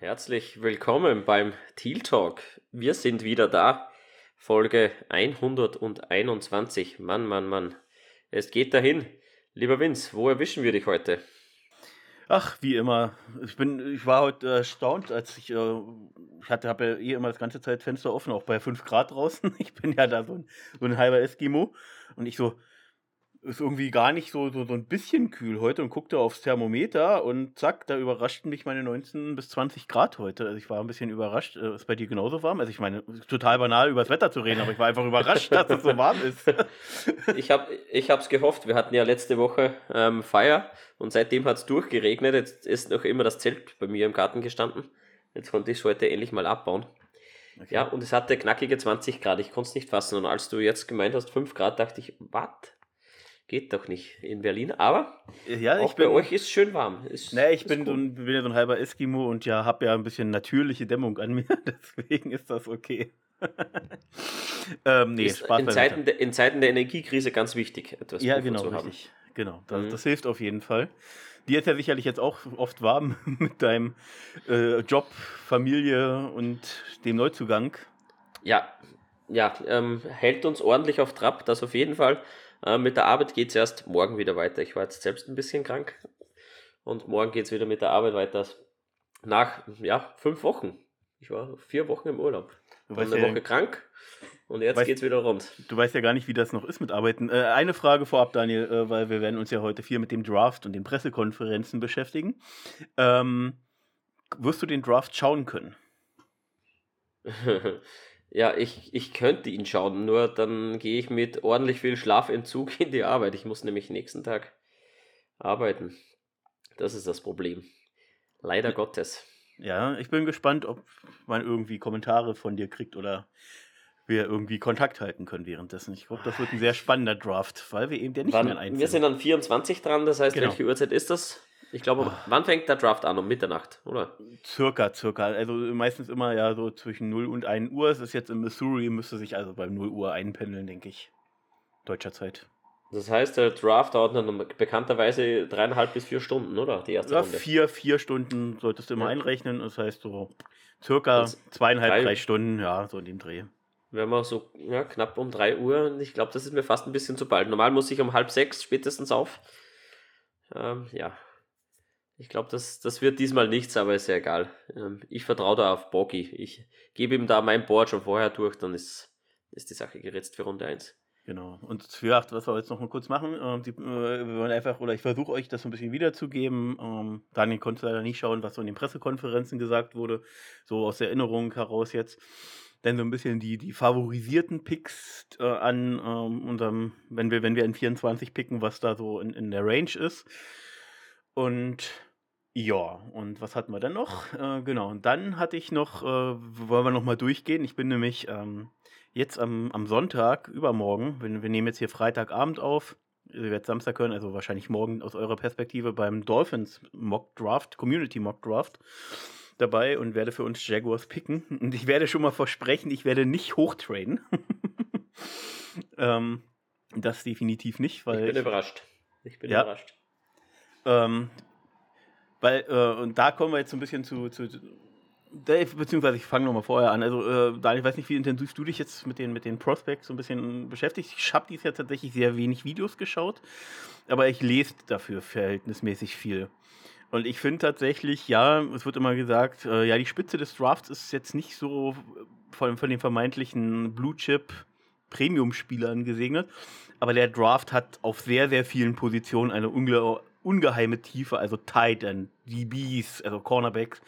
Herzlich willkommen beim Teal Talk. Wir sind wieder da. Folge 121. Mann, Mann, Mann. Es geht dahin. Lieber Vince, wo erwischen wir dich heute? Ach, wie immer. Ich bin, ich war heute erstaunt, als ich, äh, ich habe ja eh immer das ganze Zeit Fenster offen, auch bei 5 Grad draußen. Ich bin ja da so ein, so ein halber Eskimo. Und ich so, ist irgendwie gar nicht so, so, so ein bisschen kühl heute und guckte aufs Thermometer und zack, da überraschten mich meine 19 bis 20 Grad heute. Also ich war ein bisschen überrascht. Äh, ist bei dir genauso warm? Also ich meine, total banal über das Wetter zu reden, aber ich war einfach überrascht, dass es so warm ist. ich habe es gehofft. Wir hatten ja letzte Woche ähm, Feier und seitdem hat es durchgeregnet. Jetzt ist noch immer das Zelt bei mir im Garten gestanden. Jetzt konnte ich es heute endlich mal abbauen. Okay. Ja, und es hatte knackige 20 Grad. Ich konnte es nicht fassen. Und als du jetzt gemeint hast, 5 Grad, dachte ich, was? Geht doch nicht in Berlin, aber ja, auch bin, bei euch ist schön warm. Ist, ne, ich bin, so ein, bin ja so ein halber Eskimo und ja, habe ja ein bisschen natürliche Dämmung an mir, deswegen ist das okay. ähm, nee, ist in, Zeiten der, in Zeiten der Energiekrise ganz wichtig, etwas ja, genau, zu haben. Richtig. Genau, das, mhm. das hilft auf jeden Fall. Dir ist ja sicherlich jetzt auch oft warm mit deinem äh, Job, Familie und dem Neuzugang. Ja, ja, ähm, hält uns ordentlich auf Trab, das auf jeden Fall. Äh, mit der Arbeit geht es erst morgen wieder weiter. Ich war jetzt selbst ein bisschen krank und morgen geht es wieder mit der Arbeit weiter. Nach ja, fünf Wochen. Ich war vier Wochen im Urlaub. Du warst eine ja, Woche krank und jetzt geht es wieder rund. Du weißt ja gar nicht, wie das noch ist mit Arbeiten. Äh, eine Frage vorab, Daniel, äh, weil wir werden uns ja heute viel mit dem Draft und den Pressekonferenzen beschäftigen. Ähm, wirst du den Draft schauen können? Ja, ich, ich könnte ihn schauen, nur dann gehe ich mit ordentlich viel Schlafentzug in die Arbeit. Ich muss nämlich nächsten Tag arbeiten. Das ist das Problem. Leider Gottes. Ja, ich bin gespannt, ob man irgendwie Kommentare von dir kriegt oder wir irgendwie Kontakt halten können währenddessen. Ich glaube, das wird ein sehr spannender Draft, weil wir eben der nicht Wann, mehr einzeln. Wir sind an 24 dran, das heißt, genau. welche Uhrzeit ist das? Ich glaube, ah. wann fängt der Draft an? Um Mitternacht, oder? Circa, circa. Also meistens immer ja so zwischen 0 und 1 Uhr. Es ist jetzt in Missouri, müsste sich also bei 0 Uhr einpendeln, denke ich. Deutscher Zeit. Das heißt, der Draft dauert dann bekannterweise dreieinhalb bis vier Stunden, oder? Die erste ja, Runde. Vier, vier Stunden solltest du immer ja. einrechnen. Das heißt so circa das zweieinhalb, drei, drei Stunden, ja, so in dem Dreh. Wenn man so ja, knapp um 3 Uhr, ich glaube, das ist mir fast ein bisschen zu bald. Normal muss ich um halb sechs spätestens auf. Ähm, ja, ich glaube, das, das wird diesmal nichts, aber ist ja egal. Ähm, ich vertraue da auf Boggy. Ich gebe ihm da mein Board schon vorher durch, dann ist, ist die Sache geritzt für Runde 1. Genau. Und für acht, was wir jetzt noch mal kurz machen, ähm, die, äh, wir wollen einfach, oder ich versuche euch das so ein bisschen wiederzugeben. Ähm, Daniel konnte leider nicht schauen, was so in den Pressekonferenzen gesagt wurde, so aus der Erinnerung heraus jetzt. Denn so ein bisschen die, die favorisierten Picks äh, an ähm, unserem, wenn wir, wenn wir in 24 picken, was da so in, in der Range ist. Und ja, und was hatten wir dann noch? Äh, genau, und dann hatte ich noch, äh, wollen wir nochmal durchgehen. Ich bin nämlich ähm, jetzt am, am Sonntag, übermorgen, wir, wir nehmen jetzt hier Freitagabend auf, ihr werdet Samstag hören, also wahrscheinlich morgen aus eurer Perspektive beim Dolphins Mock Draft, Community Mock Draft dabei und werde für uns Jaguars picken. Und ich werde schon mal versprechen, ich werde nicht hochtraden. ähm, das definitiv nicht, weil. Ich bin überrascht. Ich bin ja, überrascht. Ähm, weil, äh, und da kommen wir jetzt so ein bisschen zu, zu Dave, beziehungsweise ich fange nochmal vorher an. Also, äh, Daniel, ich weiß nicht, wie intensiv du dich jetzt mit den, mit den Prospects so ein bisschen beschäftigst. Ich habe dies ja tatsächlich sehr wenig Videos geschaut, aber ich lese dafür verhältnismäßig viel. Und ich finde tatsächlich, ja, es wird immer gesagt, äh, ja, die Spitze des Drafts ist jetzt nicht so von, von den vermeintlichen Blue Chip Premium-Spielern gesegnet, aber der Draft hat auf sehr, sehr vielen Positionen eine unglaubliche ungeheime Tiefe, also Tight End, DBs, also Cornerbacks.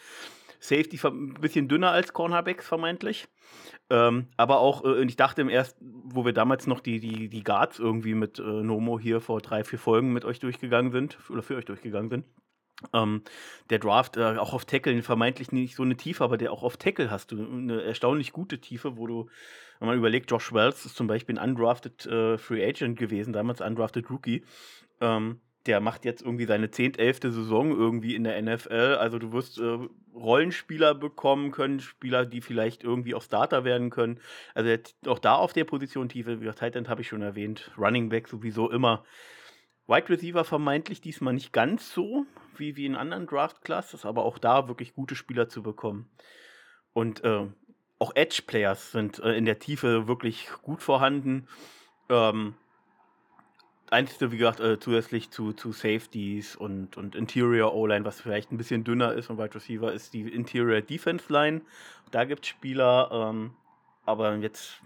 Safety ein bisschen dünner als Cornerbacks vermeintlich. Ähm, aber auch, äh, ich dachte im ersten, wo wir damals noch die, die, die Guards irgendwie mit äh, Nomo hier vor drei, vier Folgen mit euch durchgegangen sind, oder für euch durchgegangen sind, ähm, der Draft äh, auch auf Tackle vermeintlich nicht so eine Tiefe, aber der auch auf Tackle hast du eine erstaunlich gute Tiefe, wo du, wenn man überlegt, Josh Wells ist zum Beispiel ein undrafted äh, Free Agent gewesen, damals undrafted Rookie. Ähm, der macht jetzt irgendwie seine zehntelfte Saison irgendwie in der NFL. Also du wirst äh, Rollenspieler bekommen können, Spieler, die vielleicht irgendwie auch Starter werden können. Also auch da auf der Position Tiefe, wie Tight End habe ich schon erwähnt, Running Back sowieso immer Wide Receiver vermeintlich diesmal nicht ganz so wie, wie in anderen Draft Classes, aber auch da wirklich gute Spieler zu bekommen. Und äh, auch Edge Players sind äh, in der Tiefe wirklich gut vorhanden. Ähm, Einzige, wie gesagt, äh, zusätzlich zu, zu Safeties und, und Interior O-Line, was vielleicht ein bisschen dünner ist und Wide Receiver, ist die Interior Defense Line. Da gibt es Spieler, ähm, aber jetzt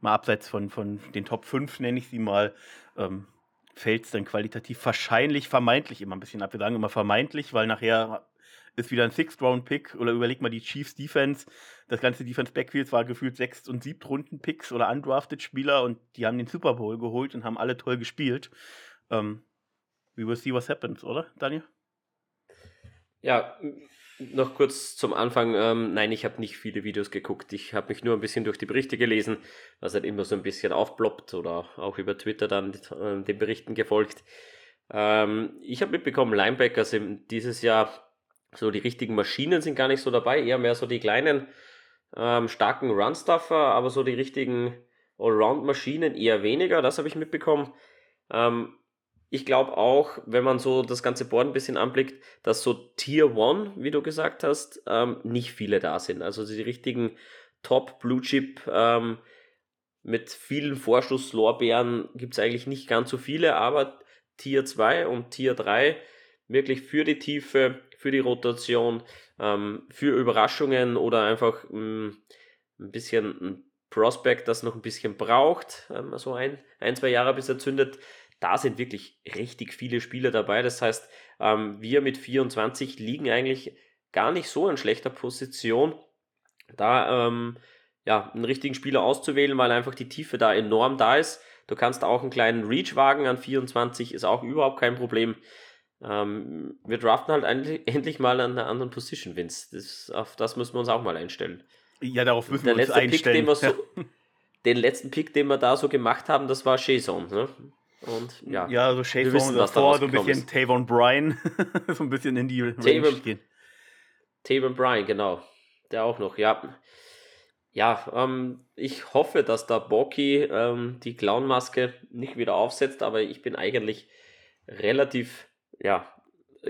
mal abseits von, von den Top 5, nenne ich sie mal, ähm, fällt es dann qualitativ wahrscheinlich, vermeintlich immer ein bisschen ab. Wir sagen immer vermeintlich, weil nachher ist wieder ein Sixth-Round-Pick oder überleg mal die Chiefs Defense. Das ganze Defense-Backfield war gefühlt Sechst- und Siebtrunden-Picks oder undrafted Spieler und die haben den Super Bowl geholt und haben alle toll gespielt. Ähm, we will see what happens, oder, Daniel? Ja, noch kurz zum Anfang. Ähm, nein, ich habe nicht viele Videos geguckt. Ich habe mich nur ein bisschen durch die Berichte gelesen, was halt immer so ein bisschen aufploppt oder auch über Twitter dann äh, den Berichten gefolgt. Ähm, ich habe mitbekommen, Linebackers dieses Jahr so die richtigen Maschinen sind gar nicht so dabei, eher mehr so die kleinen, ähm, starken Run-Stuffer, aber so die richtigen Allround-Maschinen eher weniger, das habe ich mitbekommen. Ähm, ich glaube auch, wenn man so das ganze Board ein bisschen anblickt, dass so Tier 1, wie du gesagt hast, ähm, nicht viele da sind. Also die richtigen Top Blue Chip ähm, mit vielen Vorschusslorbeeren gibt es eigentlich nicht ganz so viele, aber Tier 2 und Tier 3 wirklich für die Tiefe für die Rotation, ähm, für Überraschungen oder einfach mh, mm, ein bisschen ein Prospect, das noch ein bisschen braucht, ähm, so ein, ein, zwei Jahre bis er zündet. Da sind wirklich richtig viele Spieler dabei. Das heißt, ähm, wir mit 24 liegen eigentlich gar nicht so in schlechter Position, da ähm, ja, einen richtigen Spieler auszuwählen, weil einfach die Tiefe da enorm da ist. Du kannst auch einen kleinen Reach wagen an 24, ist auch überhaupt kein Problem. Ähm, wir draften halt endlich mal an einer anderen Position, Vince. Das, auf das müssen wir uns auch mal einstellen. Ja, darauf müssen Der wir uns einstellen. Pick, den, so, den letzten Pick, den wir da so gemacht haben, das war Shazon. Ne? Und ja, ja also Shazon davor, so ein bisschen Tavon Bryan, so ein bisschen in die Range Tavon, gehen. Tavon Bryan, genau. Der auch noch, ja. Ja, ähm, ich hoffe, dass da Boki ähm, die Clownmaske nicht wieder aufsetzt, aber ich bin eigentlich relativ ja,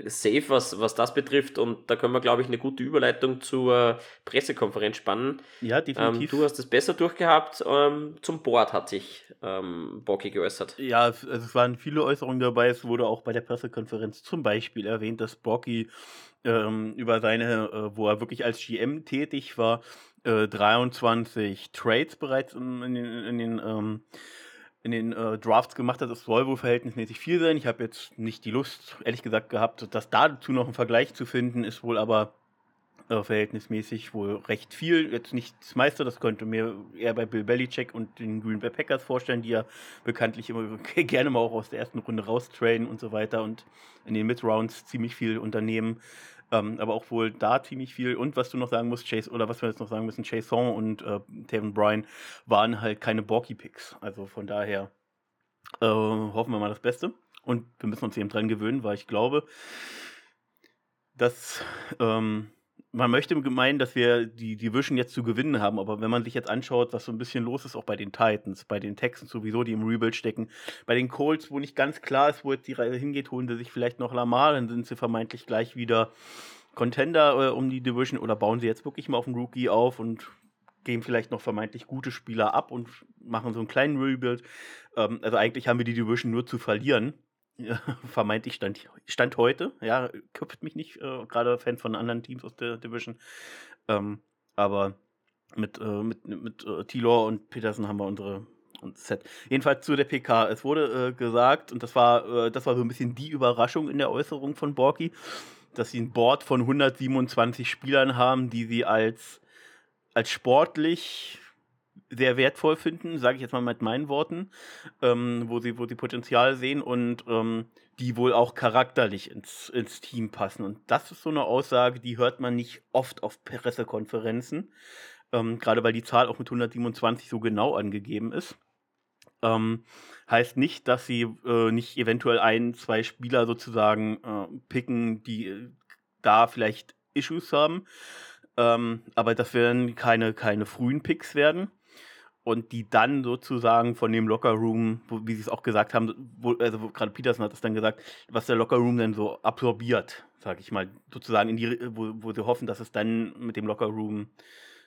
safe, was, was das betrifft. Und da können wir, glaube ich, eine gute Überleitung zur Pressekonferenz spannen. Ja, definitiv. Ähm, du hast es besser durchgehabt. Ähm, zum Board hat sich ähm, Bocky geäußert. Ja, es, es, waren viele Äußerungen dabei. Es wurde auch bei der Pressekonferenz zum Beispiel erwähnt, dass Bocky ähm, über seine, äh, wo er wirklich als GM tätig war, äh, 23 Trades bereits in, in den, in den ähm, in den äh, Drafts gemacht hat, das soll wohl verhältnismäßig viel sein. Ich habe jetzt nicht die Lust, ehrlich gesagt, gehabt, das dazu noch einen Vergleich zu finden, ist wohl aber äh, verhältnismäßig wohl recht viel. Jetzt nicht das meiste, das könnte mir eher bei Bill Belichick und den Green Bay Packers vorstellen, die ja bekanntlich immer gerne mal auch aus der ersten Runde raustrainen und so weiter und in den Mid-Rounds ziemlich viel unternehmen. Ähm, aber auch wohl da ziemlich viel. Und was du noch sagen musst, Chase, oder was wir jetzt noch sagen müssen, Chase Song und äh, Taven Bryan waren halt keine Borky-Picks. Also von daher äh, hoffen wir mal das Beste. Und wir müssen uns eben dran gewöhnen, weil ich glaube, dass ähm, man möchte meinen, dass wir die Division jetzt zu gewinnen haben, aber wenn man sich jetzt anschaut, was so ein bisschen los ist, auch bei den Titans, bei den Texans sowieso, die im Rebuild stecken, bei den Colts, wo nicht ganz klar ist, wo jetzt die Reise hingeht, holen sie sich vielleicht noch Lamar, dann sind sie vermeintlich gleich wieder Contender äh, um die Division oder bauen sie jetzt wirklich mal auf den Rookie auf und geben vielleicht noch vermeintlich gute Spieler ab und machen so einen kleinen Rebuild. Ähm, also eigentlich haben wir die Division nur zu verlieren vermeintlich stand, stand heute. Ja, köpft mich nicht, äh, gerade Fan von anderen Teams aus der Division. Ähm, aber mit, äh, mit, mit äh, Tilor und Peterson haben wir unsere Set. Jedenfalls zu der PK. Es wurde äh, gesagt, und das war, äh, das war so ein bisschen die Überraschung in der Äußerung von Borky, dass sie ein Board von 127 Spielern haben, die sie als, als sportlich sehr wertvoll finden, sage ich jetzt mal mit meinen Worten, ähm, wo, sie, wo sie Potenzial sehen und ähm, die wohl auch charakterlich ins, ins Team passen. Und das ist so eine Aussage, die hört man nicht oft auf Pressekonferenzen, ähm, gerade weil die Zahl auch mit 127 so genau angegeben ist. Ähm, heißt nicht, dass sie äh, nicht eventuell ein, zwei Spieler sozusagen äh, picken, die äh, da vielleicht Issues haben. Ähm, aber das werden keine, keine frühen Picks werden. Und die dann sozusagen von dem Lockerroom, wo, wie sie es auch gesagt haben, wo, also gerade Peterson hat es dann gesagt, was der Lockerroom dann so absorbiert, sage ich mal, sozusagen in die, wo, wo sie hoffen, dass es dann mit dem Lockerroom,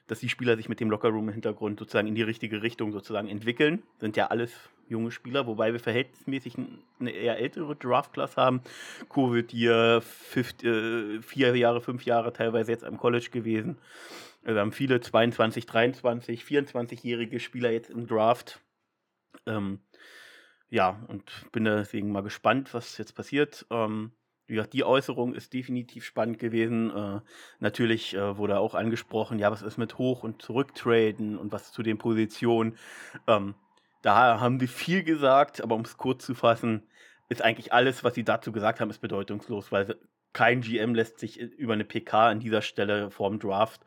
dass die Spieler sich mit dem Lockerroom im Hintergrund sozusagen in die richtige Richtung sozusagen entwickeln. Sind ja alles junge Spieler, wobei wir verhältnismäßig eine eher ältere Draft-Class haben. Covid hier, äh, vier Jahre, fünf Jahre teilweise jetzt am College gewesen. Wir haben viele 22, 23, 24-jährige Spieler jetzt im Draft. Ähm, ja, und bin deswegen mal gespannt, was jetzt passiert. Ähm, wie gesagt, die Äußerung ist definitiv spannend gewesen. Äh, natürlich äh, wurde auch angesprochen, ja, was ist mit Hoch- und Zurücktraden und was zu den Positionen. Ähm, da haben sie viel gesagt, aber um es kurz zu fassen, ist eigentlich alles, was sie dazu gesagt haben, ist bedeutungslos, weil kein GM lässt sich über eine PK an dieser Stelle vorm Draft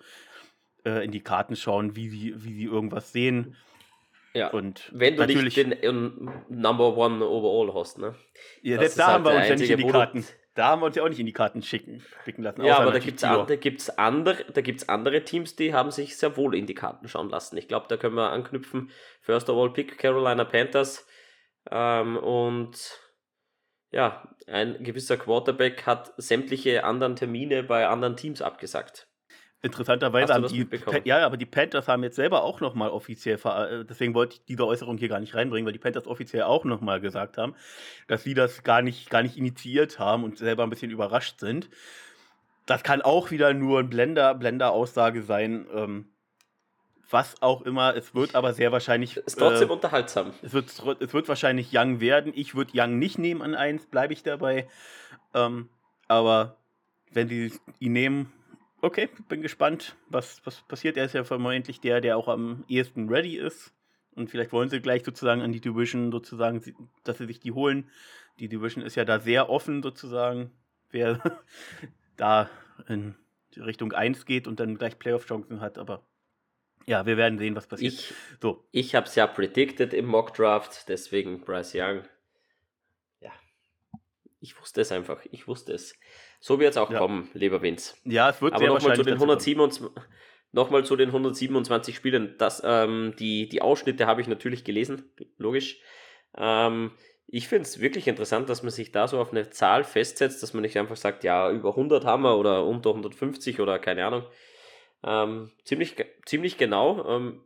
äh, in die Karten schauen, wie sie, wie sie irgendwas sehen. Ja, und wenn du nicht den um, Number One Overall hast, ne? Ja, das da haben halt wir uns ja nicht in die Karten. Da haben wir uns ja auch nicht in die Karten schicken, schicken lassen. Ja, aber da gibt es an, andere, andere Teams, die haben sich sehr wohl in die Karten schauen lassen. Ich glaube, da können wir anknüpfen. First of all Pick Carolina Panthers. Ähm, und ja, ein gewisser Quarterback hat sämtliche anderen Termine bei anderen Teams abgesagt. Interessanterweise haben die, ja, aber die Panthers haben jetzt selber auch nochmal offiziell, äh, deswegen wollte ich diese Äußerung hier gar nicht reinbringen, weil die Panthers offiziell auch nochmal gesagt haben, dass sie das gar nicht, gar nicht initiiert haben und selber ein bisschen überrascht sind. Das kann auch wieder nur ein Blender, Blender-Aussage sein. Ähm, was auch immer, es wird aber sehr wahrscheinlich. Ist trotzdem äh, unterhaltsam. Es wird, es wird wahrscheinlich Young werden. Ich würde Young nicht nehmen an 1, bleibe ich dabei. Ähm, aber wenn sie ihn nehmen, Okay, bin gespannt, was, was passiert. Er ist ja vermeintlich der, der auch am ehesten ready ist. Und vielleicht wollen sie gleich sozusagen an die Division sozusagen, dass sie sich die holen. Die Division ist ja da sehr offen sozusagen, wer da in Richtung 1 geht und dann gleich Playoff-Chancen hat. Aber ja, wir werden sehen, was passiert. Ich, so. ich habe es ja predicted im Mock Draft, deswegen Bryce Young. Ja, ich wusste es einfach. Ich wusste es. So wird es auch ja. kommen, lieber Vince. Ja, es wird Aber nochmal zu, den 127, noch zu den 127 Spielen. Das, ähm, die, die Ausschnitte habe ich natürlich gelesen, logisch. Ähm, ich finde es wirklich interessant, dass man sich da so auf eine Zahl festsetzt, dass man nicht einfach sagt, ja, über 100 haben wir oder unter 150 oder keine Ahnung. Ähm, ziemlich, ziemlich genau. Ähm,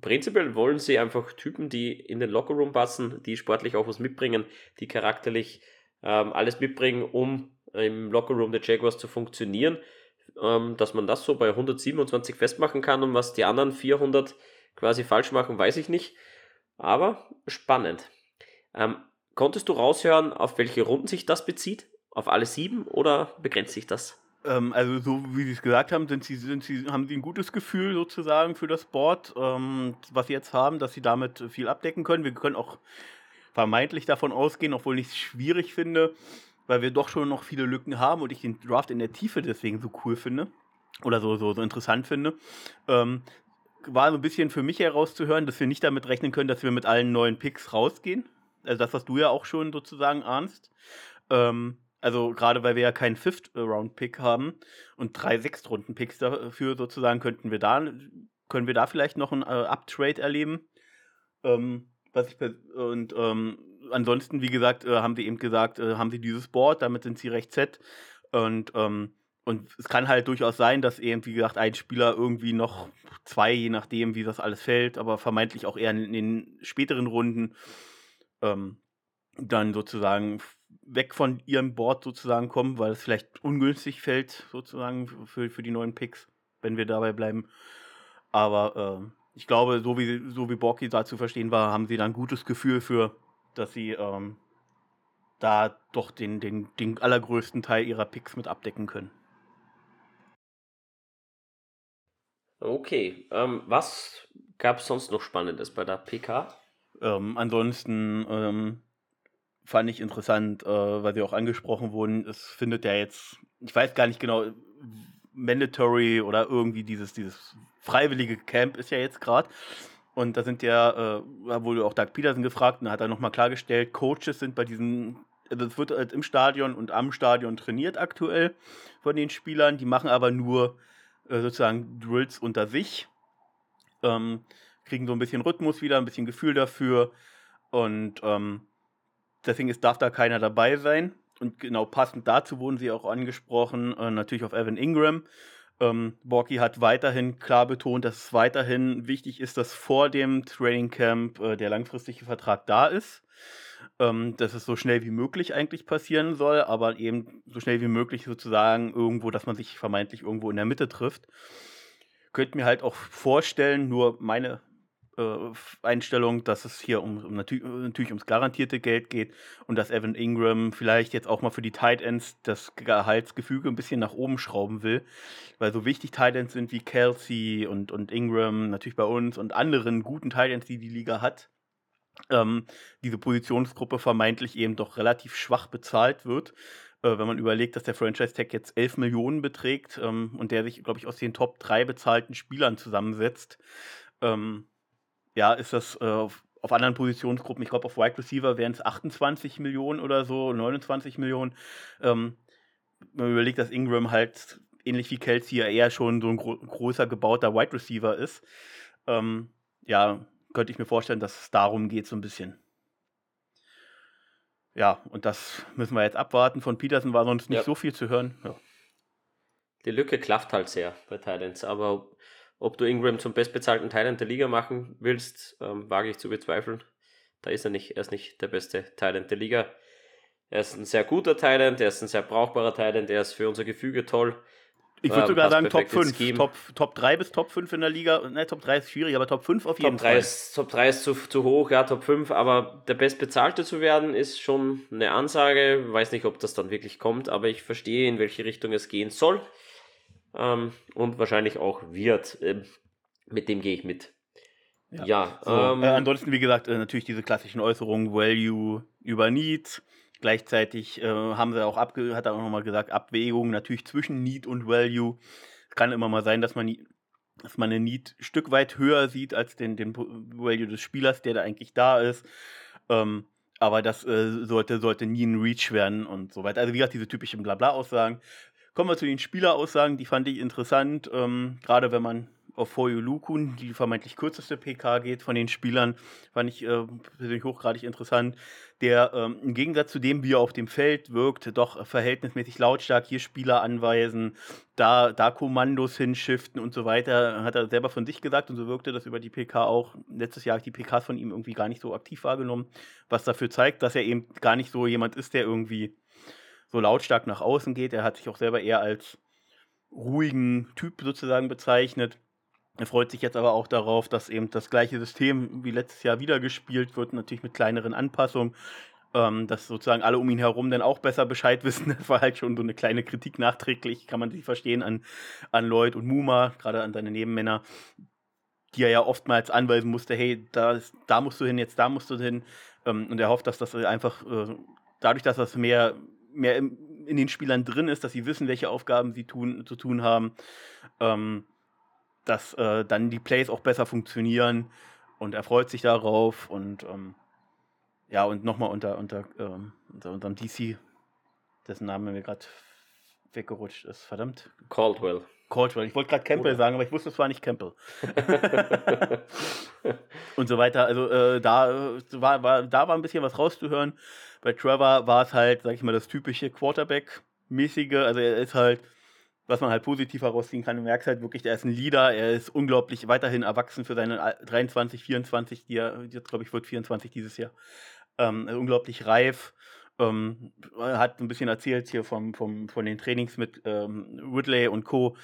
prinzipiell wollen sie einfach Typen, die in den Lockerroom passen, die sportlich auch was mitbringen, die charakterlich ähm, alles mitbringen, um im Lockerroom der Jaguars zu funktionieren, ähm, dass man das so bei 127 festmachen kann und was die anderen 400 quasi falsch machen, weiß ich nicht. Aber spannend. Ähm, konntest du raushören, auf welche Runden sich das bezieht? Auf alle sieben oder begrenzt sich das? Ähm, also so wie Sie es gesagt haben, sind sie, sind sie, haben sie ein gutes Gefühl sozusagen für das Board, ähm, was sie jetzt haben, dass sie damit viel abdecken können. Wir können auch vermeintlich davon ausgehen, obwohl ich es schwierig finde, weil wir doch schon noch viele Lücken haben und ich den Draft in der Tiefe deswegen so cool finde oder so, so, so interessant finde. Ähm, war so ein bisschen für mich herauszuhören, dass wir nicht damit rechnen können, dass wir mit allen neuen Picks rausgehen. Also das, was du ja auch schon sozusagen ahnst. Ähm, also gerade weil wir ja keinen Fifth-Round-Pick haben und drei Sechstrunden-Picks dafür sozusagen, könnten wir da, können wir da vielleicht noch einen äh, Uptrade erleben. Ähm, was ich und ähm, ansonsten, wie gesagt, äh, haben sie eben gesagt, äh, haben sie dieses Board, damit sind sie recht set. Und, ähm, und es kann halt durchaus sein, dass eben, wie gesagt, ein Spieler irgendwie noch zwei, je nachdem, wie das alles fällt, aber vermeintlich auch eher in, den späteren Runden ähm, dann sozusagen weg von ihrem Board sozusagen kommen, weil es vielleicht ungünstig fällt, sozusagen für, für die neuen Picks, wenn wir dabei bleiben. Aber äh, ich glaube, so wie, so wie Borki da zu verstehen war, haben sie da ein gutes Gefühl für, dass sie ähm, da doch den, den, den allergrößten Teil ihrer Picks mit abdecken können. Okay, ähm, was gab es sonst noch Spannendes bei der PK? Ähm, ansonsten ähm, fand ich interessant, äh, weil sie auch angesprochen wurden, es findet ja jetzt, ich weiß gar nicht genau, mandatory oder irgendwie dieses, dieses freiwillige Camp ist ja jetzt gerade. Und da sind ja, äh, wurde auch Doug Peterson gefragt und hat er nochmal klargestellt, Coaches sind bei diesen, also es wird halt im Stadion und am Stadion trainiert aktuell von den Spielern, die machen aber nur äh, sozusagen Drills unter sich. Ähm, kriegen so ein bisschen Rhythmus wieder, ein bisschen Gefühl dafür. Und ähm, deswegen ist, darf da keiner dabei sein. Und genau passend dazu wurden sie auch angesprochen, äh, natürlich auf Evan Ingram. Ähm, Borky hat weiterhin klar betont, dass es weiterhin wichtig ist, dass vor dem Training Camp äh, der langfristige Vertrag da ist. Ähm, dass es so schnell wie möglich eigentlich passieren soll, aber eben so schnell wie möglich sozusagen irgendwo, dass man sich vermeintlich irgendwo in der Mitte trifft. Könnt mir halt auch vorstellen, nur meine Einstellung, dass es hier um, um natür natürlich ums garantierte Geld geht und dass Evan Ingram vielleicht jetzt auch mal für die Tight Ends das Gehaltsgefüge ein bisschen nach oben schrauben will, weil so wichtig Tight Ends sind wie Kelsey und, und Ingram, natürlich bei uns und anderen guten Tight Ends, die die Liga hat, ähm, diese Positionsgruppe vermeintlich eben doch relativ schwach bezahlt wird. Äh, wenn man überlegt, dass der Franchise-Tag jetzt 11 Millionen beträgt ähm, und der sich, glaube ich, aus den Top 3 bezahlten Spielern zusammensetzt, ähm, ja, ist das äh, auf, auf, anderen Positionsgruppen, ich glaube auf Wide Receiver wären es 28 Millionen oder so, 29 Millionen. Ähm, wenn man überlegt, dass Ingram halt ähnlich wie Kelsey ja eher schon so ein gro großer gebauter Wide Receiver ist, ähm, ja, könnte ich mir vorstellen, dass es darum geht so ein bisschen. Ja, und das müssen wir jetzt abwarten. Von Peterson war sonst nicht ja. so viel zu hören. Ja. Die Lücke klafft halt sehr bei Titans, aber ob du Ingram zum bestbezahlten Thailand der Liga machen willst, ähm, wage ich zu bezweifeln. Da ist er nicht. Er ist nicht der beste Thailand der Liga. Er ist ein sehr guter Thailand, er ist ein sehr brauchbarer Thailand, er ist für unser Gefüge toll. Ich würde ähm, sogar sagen Top 5. Top, Top 3 bis Top 5 in der Liga. Ne, Top 3 ist schwierig, aber Top 5 auf jeden Top 3 Fall. Ist, Top 3 ist zu, zu hoch, ja, Top 5, aber der Bestbezahlte zu werden ist schon eine Ansage. Weiß nicht, ob das dann wirklich kommt, aber ich verstehe, in welche Richtung es gehen soll ähm, und wahrscheinlich auch wird. Ähm, mit dem gehe ich mit. Ja, ja so, ähm, äh, ansonsten, wie gesagt, äh, natürlich diese klassischen Äußerungen, Value über Need. Gleichzeitig äh, haben sie auch abge hat er auch nochmal gesagt, Abwägung natürlich zwischen Need und Value. Es kann immer mal sein, dass man, dass man eine Need ein Stück weit höher sieht als den, den Value des Spielers, der da eigentlich da ist. Ähm, aber das äh, sollte, sollte nie ein Reach werden und so weiter. Also wie gesagt, diese typischen Blabla-Aussagen. Kommen wir zu den Spieleraussagen, die fand ich interessant, ähm, gerade wenn man auf Lukun, die vermeintlich kürzeste PK geht von den Spielern, fand ich äh, persönlich hochgradig interessant, der ähm, im Gegensatz zu dem, wie er auf dem Feld wirkt, doch verhältnismäßig lautstark hier Spieler anweisen, da, da Kommandos hinschiften und so weiter, hat er selber von sich gesagt und so wirkte das über die PK auch. Letztes Jahr habe ich die PKs von ihm irgendwie gar nicht so aktiv wahrgenommen, was dafür zeigt, dass er eben gar nicht so jemand ist, der irgendwie so lautstark nach außen geht. Er hat sich auch selber eher als ruhigen Typ sozusagen bezeichnet. Er freut sich jetzt aber auch darauf, dass eben das gleiche System wie letztes Jahr wieder gespielt wird, natürlich mit kleineren Anpassungen, ähm, dass sozusagen alle um ihn herum dann auch besser Bescheid wissen. Das war halt schon so eine kleine Kritik nachträglich, kann man sich verstehen, an, an Lloyd und Muma, gerade an seine Nebenmänner, die er ja oftmals anweisen musste, hey, da, da musst du hin, jetzt da musst du hin. Ähm, und er hofft, dass das einfach äh, dadurch, dass das mehr mehr in, in den Spielern drin ist, dass sie wissen, welche Aufgaben sie tun, zu tun haben, ähm, dass äh, dann die Plays auch besser funktionieren und er freut sich darauf und ähm, ja, und nochmal unter, unter, ähm, unter unserem DC, dessen Name mir gerade weggerutscht ist, verdammt. Caldwell. Caldwell. Ich wollte gerade Campbell Oder? sagen, aber ich wusste, es war nicht Campbell. und so weiter. Also äh, da, äh, war, war, da war ein bisschen was rauszuhören. Bei Trevor war es halt, sag ich mal, das typische Quarterback-mäßige. Also er ist halt, was man halt positiv herausziehen kann, du merkst halt wirklich, er ist ein Leader, er ist unglaublich weiterhin erwachsen für seine 23, 24, die er, jetzt glaube ich, wird 24 dieses Jahr. Ähm, unglaublich reif. Ähm, hat ein bisschen erzählt hier vom, vom, von den Trainings mit ähm, Ridley und Co.,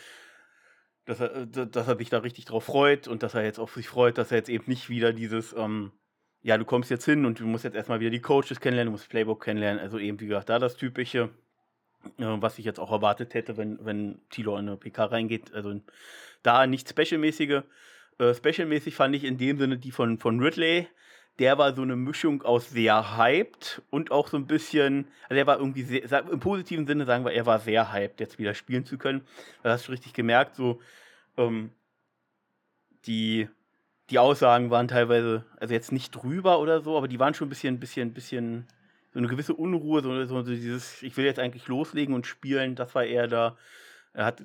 dass er, dass er sich da richtig drauf freut und dass er jetzt auch sich freut, dass er jetzt eben nicht wieder dieses, ähm, ja, du kommst jetzt hin und du musst jetzt erstmal wieder die Coaches kennenlernen, du musst Playbook kennenlernen. Also eben, wie gesagt, da das Typische, äh, was ich jetzt auch erwartet hätte, wenn, wenn Tilo in eine PK reingeht. Also da nicht Special-mäßige. Äh, Special-mäßig fand ich in dem Sinne die von, von Ridley. Der war so eine Mischung aus sehr hyped und auch so ein bisschen, also er war irgendwie sehr, im positiven Sinne sagen wir, er war sehr hyped, jetzt wieder spielen zu können. Da hast du richtig gemerkt, so ähm, die die Aussagen waren teilweise, also jetzt nicht drüber oder so, aber die waren schon ein bisschen, bisschen, bisschen, so eine gewisse Unruhe, so, so dieses, ich will jetzt eigentlich loslegen und spielen, das war eher da. Er hat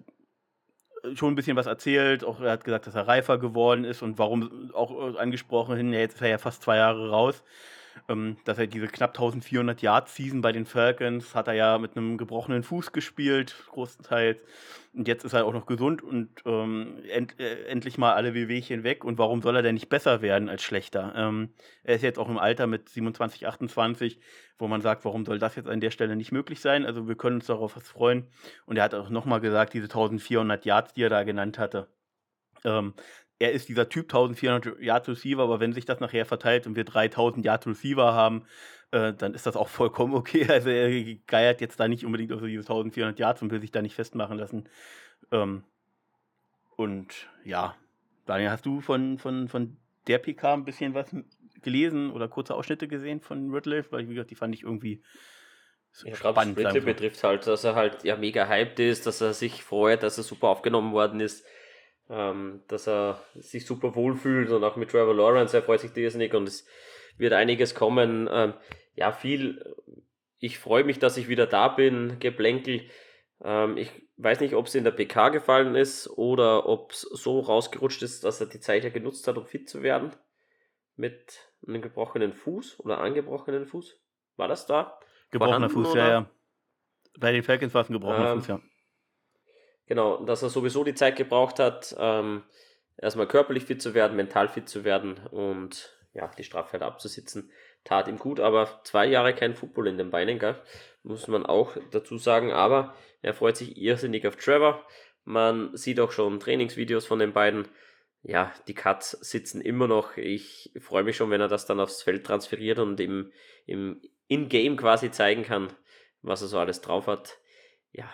schon ein bisschen was erzählt. Auch er hat gesagt, dass er reifer geworden ist und warum auch angesprochen hin, jetzt ist er ja fast zwei Jahre raus. Ähm, dass er diese knapp 1400 Yards Season bei den Falcons hat er ja mit einem gebrochenen Fuß gespielt, großenteils. Und jetzt ist er auch noch gesund und ähm, end, äh, endlich mal alle Wehwehchen weg. Und warum soll er denn nicht besser werden als schlechter? Ähm, er ist jetzt auch im Alter mit 27, 28, wo man sagt, warum soll das jetzt an der Stelle nicht möglich sein? Also wir können uns darauf was freuen. Und er hat auch nochmal gesagt, diese 1400 Yards, die er da genannt hatte, ähm, er ist dieser Typ 1400 Yard Receiver, aber wenn sich das nachher verteilt und wir 3000 Yard Receiver haben, äh, dann ist das auch vollkommen okay. Also er geiert jetzt da nicht unbedingt auf diese 1400 Yards und will sich da nicht festmachen lassen. Ähm, und ja, Daniel, hast du von, von, von der PK ein bisschen was gelesen oder kurze Ausschnitte gesehen von Ridley? Weil, wie gesagt, die fand ich irgendwie so ja, spannend. Ridley betrifft halt, dass er halt ja mega hyped ist, dass er sich freut, dass er super aufgenommen worden ist ähm, dass er sich super wohl fühlt und auch mit Trevor Lawrence, er freut sich irrsinnig und es wird einiges kommen. Ähm, ja, viel. Ich freue mich, dass ich wieder da bin, Geplänkel. Ähm, ich weiß nicht, ob es in der PK gefallen ist oder ob es so rausgerutscht ist, dass er die Zeit ja genutzt hat, um fit zu werden. Mit einem gebrochenen Fuß oder angebrochenen Fuß. War das da? Gebrochener Fuß, oder? ja, ja. Bei den Falcons war es ein gebrochener ähm, Fuß, ja. Genau, dass er sowieso die Zeit gebraucht hat, ähm, erstmal körperlich fit zu werden, mental fit zu werden und ja, die Straffheit abzusitzen, tat ihm gut, aber zwei Jahre kein Football in den Beinen, gell? muss man auch dazu sagen, aber er freut sich irrsinnig auf Trevor. Man sieht auch schon Trainingsvideos von den beiden. Ja, die Cuts sitzen immer noch. Ich freue mich schon, wenn er das dann aufs Feld transferiert und im, im In-Game quasi zeigen kann, was er so alles drauf hat. Ja,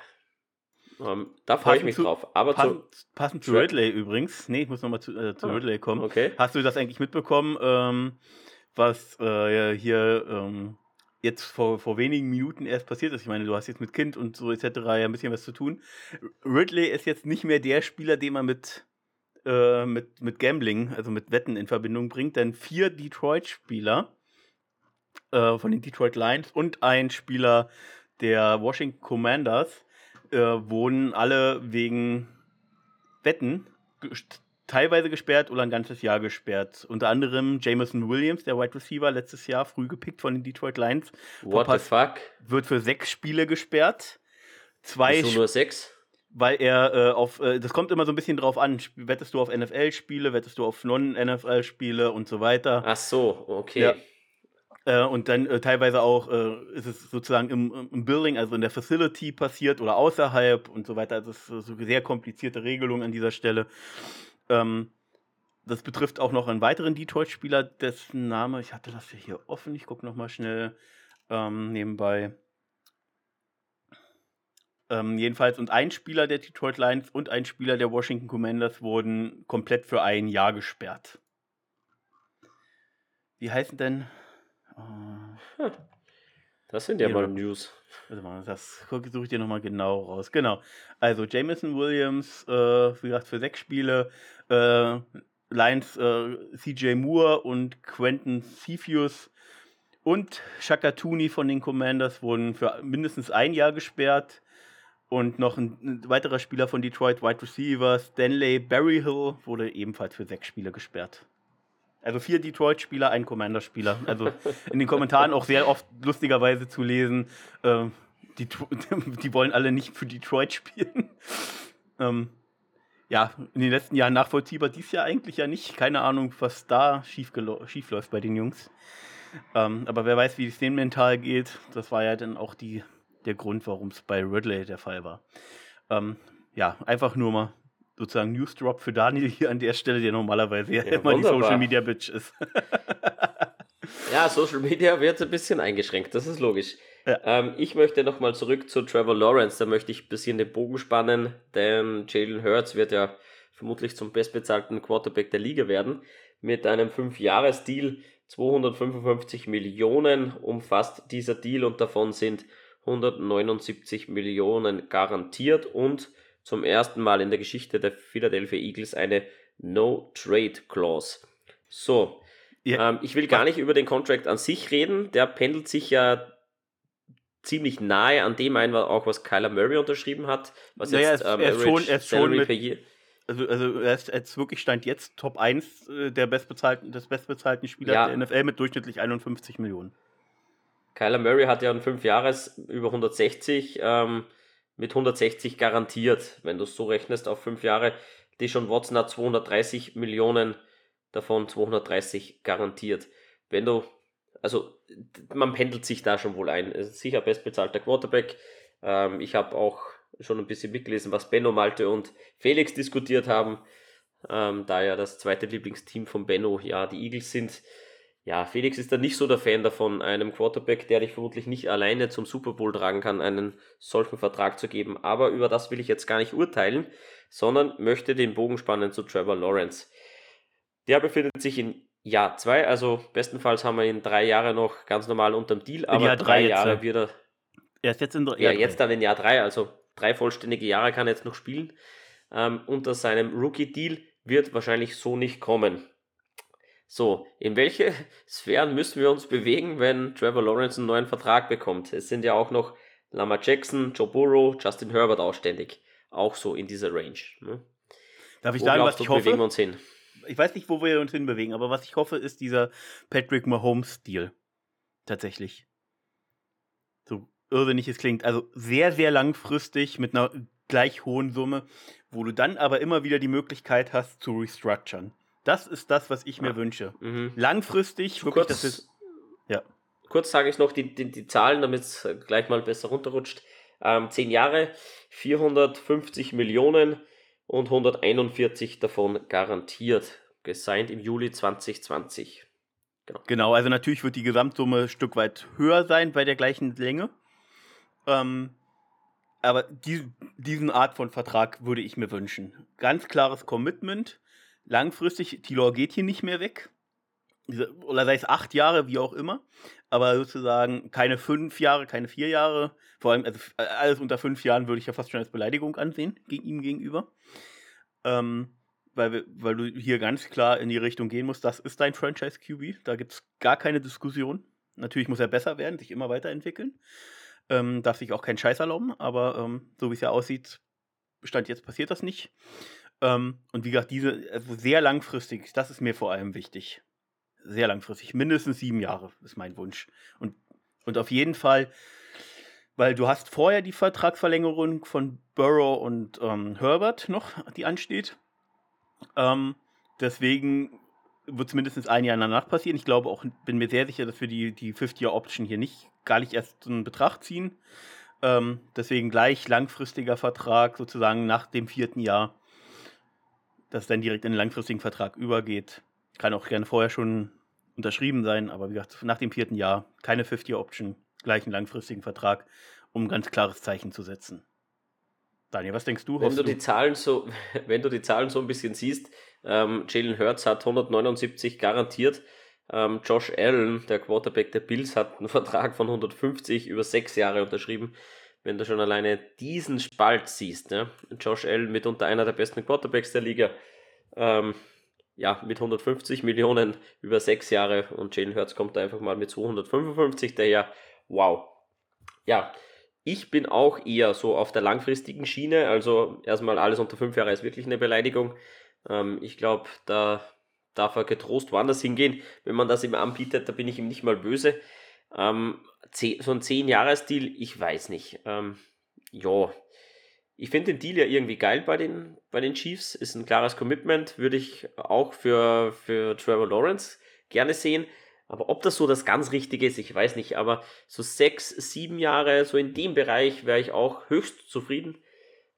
ähm, da freue ich mich zu, drauf. Aber passend, zu, passend zu Ridley übrigens, nee, ich muss nochmal zu, äh, zu ah, Ridley kommen. Okay. Hast du das eigentlich mitbekommen, ähm, was äh, hier ähm, jetzt vor, vor wenigen Minuten erst passiert ist? Ich meine, du hast jetzt mit Kind und so etc. ja ein bisschen was zu tun. Ridley ist jetzt nicht mehr der Spieler, den man mit, äh, mit, mit Gambling, also mit Wetten in Verbindung bringt, denn vier Detroit-Spieler äh, von den Detroit Lions und ein Spieler der Washington Commanders äh, wurden alle wegen Wetten teilweise gesperrt oder ein ganzes Jahr gesperrt. Unter anderem Jameson Williams, der Wide Receiver, letztes Jahr früh gepickt von den Detroit Lions. What the fuck? Wird für sechs Spiele gesperrt. Zwei Wieso nur sechs? Weil er äh, auf, äh, das kommt immer so ein bisschen drauf an, wettest du auf NFL-Spiele, wettest du auf Non-NFL-Spiele und so weiter. Ach so, okay. Ja. Äh, und dann äh, teilweise auch äh, ist es sozusagen im, im, Building, also in der Facility passiert oder außerhalb und so weiter. Also es ist so sehr komplizierte Regelung an dieser Stelle. Ähm, das betrifft auch noch einen weiteren Detroit-Spieler, dessen Name, ich hatte das hier offen, ich gucke nochmal schnell ähm, nebenbei. Ähm, jedenfalls, und ein Spieler der Detroit Lions und ein Spieler der Washington Commanders wurden komplett für ein Jahr gesperrt. Wie heißen denn. Das sind ja, mal News. Warte mal, das suche ich dir nochmal genau raus. Genau. Also Jameson Williams, äh, wie gesagt, für sechs Spiele. Äh, Lions äh, CJ Moore und Quentin Cephus und Shakatuni von den Commanders wurden für mindestens ein Jahr gesperrt. Und noch ein, ein weiterer Spieler von Detroit, Wide Receiver, Stanley Berryhill, wurde ebenfalls für sechs Spiele gesperrt. Also vier Detroit-Spieler, ein Commander-Spieler. Also in den Kommentaren auch sehr oft lustigerweise zu lesen, äh, die, die wollen alle nicht für Detroit spielen. ähm, ja, in den letzten Jahren nachvollziehbar, dies Jahr eigentlich ja nicht. Keine Ahnung, was da schief, schief läuft bei den Jungs. Ähm, aber wer weiß, wie es denen mental geht. Das war ja dann auch die, der Grund, warum es bei Ridley der Fall war. Ähm, ja, einfach nur mal sozusagen News Drop für Daniel hier an der Stelle, der normalerweise ja, immer wunderbar. die Social Media Bitch ist. ja, Social Media wird ein bisschen eingeschränkt, das ist logisch. Ja. Ähm, ich möchte nochmal zurück zu Trevor Lawrence, da möchte ich ein bisschen den Bogen spannen, denn Jalen Hurts wird ja vermutlich zum bestbezahlten Quarterback der Liga werden. Mit einem 5-Jahres-Deal 255 Millionen umfasst dieser Deal und davon sind 179 Millionen garantiert und zum ersten Mal in der Geschichte der Philadelphia Eagles eine No-Trade-Clause. So, ja. ähm, ich will gar nicht über den Contract an sich reden, der pendelt sich ja ziemlich nahe an dem ein, auch was Kyler Murray unterschrieben hat. Was Naja, jetzt, ähm, er ist schon- er ist schon mit- Also, also er ist jetzt wirklich stand jetzt Top 1 äh, der bestbezahlten, des bestbezahlten Spielers Ja. der NFL mit durchschnittlich 51 Millionen. Kyler Murray hat ja einen 5 Jahres über 160, ähm, mit 160 garantiert, wenn du es so rechnest auf 5 Jahre. Deshaun Watson hat 230 Millionen, davon 230 garantiert. Wenn du, also man pendelt sich da schon wohl ein. Sicher bestbezahlter Quarterback. Ähm, ich habe auch schon ein bisschen mitgelesen, was Benno, Malte und Felix diskutiert haben, ähm, da ja das zweite Lieblingsteam von Benno ja die Eagles sind. Ja, Felix ist da nicht so der Fan davon, einem Quarterback, der dich vermutlich nicht alleine zum Super Bowl tragen kann, einen solchen Vertrag zu geben. Aber über das will ich jetzt gar nicht urteilen, sondern möchte den Bogen spannen zu Trevor Lawrence. Der befindet sich in Jahr 2, also bestenfalls haben wir ihn drei Jahre noch ganz normal unterm Deal, aber Jahr drei drei jetzt, Jahre ja. wird er Er ist jetzt in ja, jetzt dann in Jahr 3, also drei vollständige Jahre kann er jetzt noch spielen. Ähm, unter seinem Rookie-Deal wird wahrscheinlich so nicht kommen. So, in welche Sphären müssen wir uns bewegen, wenn Trevor Lawrence einen neuen Vertrag bekommt? Es sind ja auch noch Lama Jackson, Joe Burrow, Justin Herbert ausständig. Auch so in dieser Range. Ne? Darf ich Wo sagen, glaubst was ich du, bewegen wir hoffe? uns hin? Ich weiß nicht, wo wir uns hinbewegen, aber was ich hoffe, ist dieser Patrick Mahomes-Stil. Tatsächlich. So irrsinnig es klingt. Also sehr, sehr langfristig mit einer gleich hohen Summe, wo du dann aber immer wieder die Möglichkeit hast zu restructuren. Das ist das, was ich mir Ja. wünsche. Mhm. Langfristig, wirklich, Kurz, das ist. Ja. kurz sage ich noch die, die, die Zahlen, damit es gleich mal besser runterrutscht. Ähm, 10 Jahre, 450 Millionen und 141 davon garantiert. Gesigned im Juli 2020. Genau, also natürlich wird die Gesamtsumme ein Stück weit höher sein bei der gleichen Länge. Ähm, aber die, diesen Art von Vertrag würde ich mir wünschen. Ganz klares Commitment. Langfristig, Tilor geht hier nicht mehr weg. Oder sei es acht Jahre, wie auch immer. Aber sozusagen keine fünf Jahre, keine vier Jahre. Vor allem, also alles unter fünf Jahren würde ich ja fast schon als Beleidigung ansehen, gegen ihm gegenüber. Ähm, weil, weil du hier ganz klar in die Richtung gehen musst, das ist dein Franchise-QB. Da gibt es gar keine Diskussion. Natürlich muss er besser werden, sich immer weiterentwickeln. Ähm, darf sich auch keinen Scheiß erlauben, aber ähm, so wie es ja aussieht, Stand jetzt passiert das nicht. Ähm, und wie gesagt, diese, also sehr langfristig, das ist mir vor allem wichtig. Sehr langfristig, mindestens sieben Jahre ist mein Wunsch. Und, und auf jeden Fall, weil du hast vorher die Vertragsverlängerung von Burrow und ähm, Herbert noch, die ansteht. Ähm, deswegen wird es mindestens ein Jahr danach passieren. Ich glaube auch, bin mir sehr sicher, dass wir die, die 50-Year-Option hier nicht gar nicht erst in Betracht ziehen. Ähm, deswegen gleich langfristiger Vertrag, sozusagen nach dem vierten Jahr, dass dann direkt in den langfristigen Vertrag übergeht. Kann auch gerne vorher schon unterschrieben sein, aber wie gesagt, nach dem vierten Jahr keine 50-Year-Option, gleich einen langfristigen Vertrag, um ein ganz klares Zeichen zu setzen. Daniel, was denkst du? Wenn du die Zahlen so, wenn du die Zahlen so ein bisschen siehst, ähm, Jalen Hurts hat 179 garantiert. Ähm, Josh Allen, der Quarterback der Bills, hat einen Vertrag von 150 über sechs Jahre unterschrieben. Wenn du schon alleine diesen Spalt siehst, ne? Josh Allen mitunter einer der besten Quarterbacks der Liga, ähm, ja, mit 150 Millionen über sechs Jahre und Jalen Hurts kommt da einfach mal mit 255 daher. Wow. Ja, ich bin auch eher so auf der langfristigen Schiene. Also erstmal alles unter fünf Jahre ist wirklich eine Beleidigung. Ähm, ich glaube, da darf er getrost woanders hingehen. Wenn man das ihm anbietet, da bin ich ihm nicht mal böse. Ähm, so ein 10-Jahres-Deal, ich weiß nicht. Ähm, ja, ich finde den Deal ja irgendwie geil bei den, bei den Chiefs. Ist ein klares Commitment, würde ich auch für, für Trevor Lawrence gerne sehen. Aber ob das so das ganz Richtige ist, ich weiß nicht. Aber so sechs, sieben Jahre, so in dem Bereich wäre ich auch höchst zufrieden.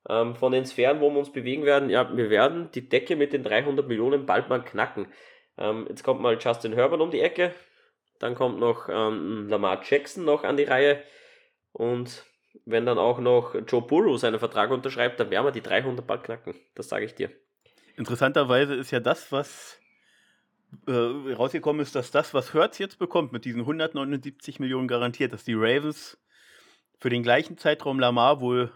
Ähm, von den Sphären, wo wir uns bewegen werden, ja, wir werden die Decke mit den 300 Millionen bald mal knacken. Ähm, jetzt kommt mal Justin Herbert um die Ecke. Dann kommt noch ähm, Lamar Jackson noch an die Reihe. Und wenn dann auch noch Joe Burrow seinen Vertrag unterschreibt, dann werden wir die 300 bald knacken. Das sage ich dir. Interessanterweise ist ja das, was äh, rausgekommen ist, dass das, was Hertz jetzt bekommt, mit diesen 179 Millionen garantiert, dass die Ravens für den gleichen Zeitraum Lamar wohl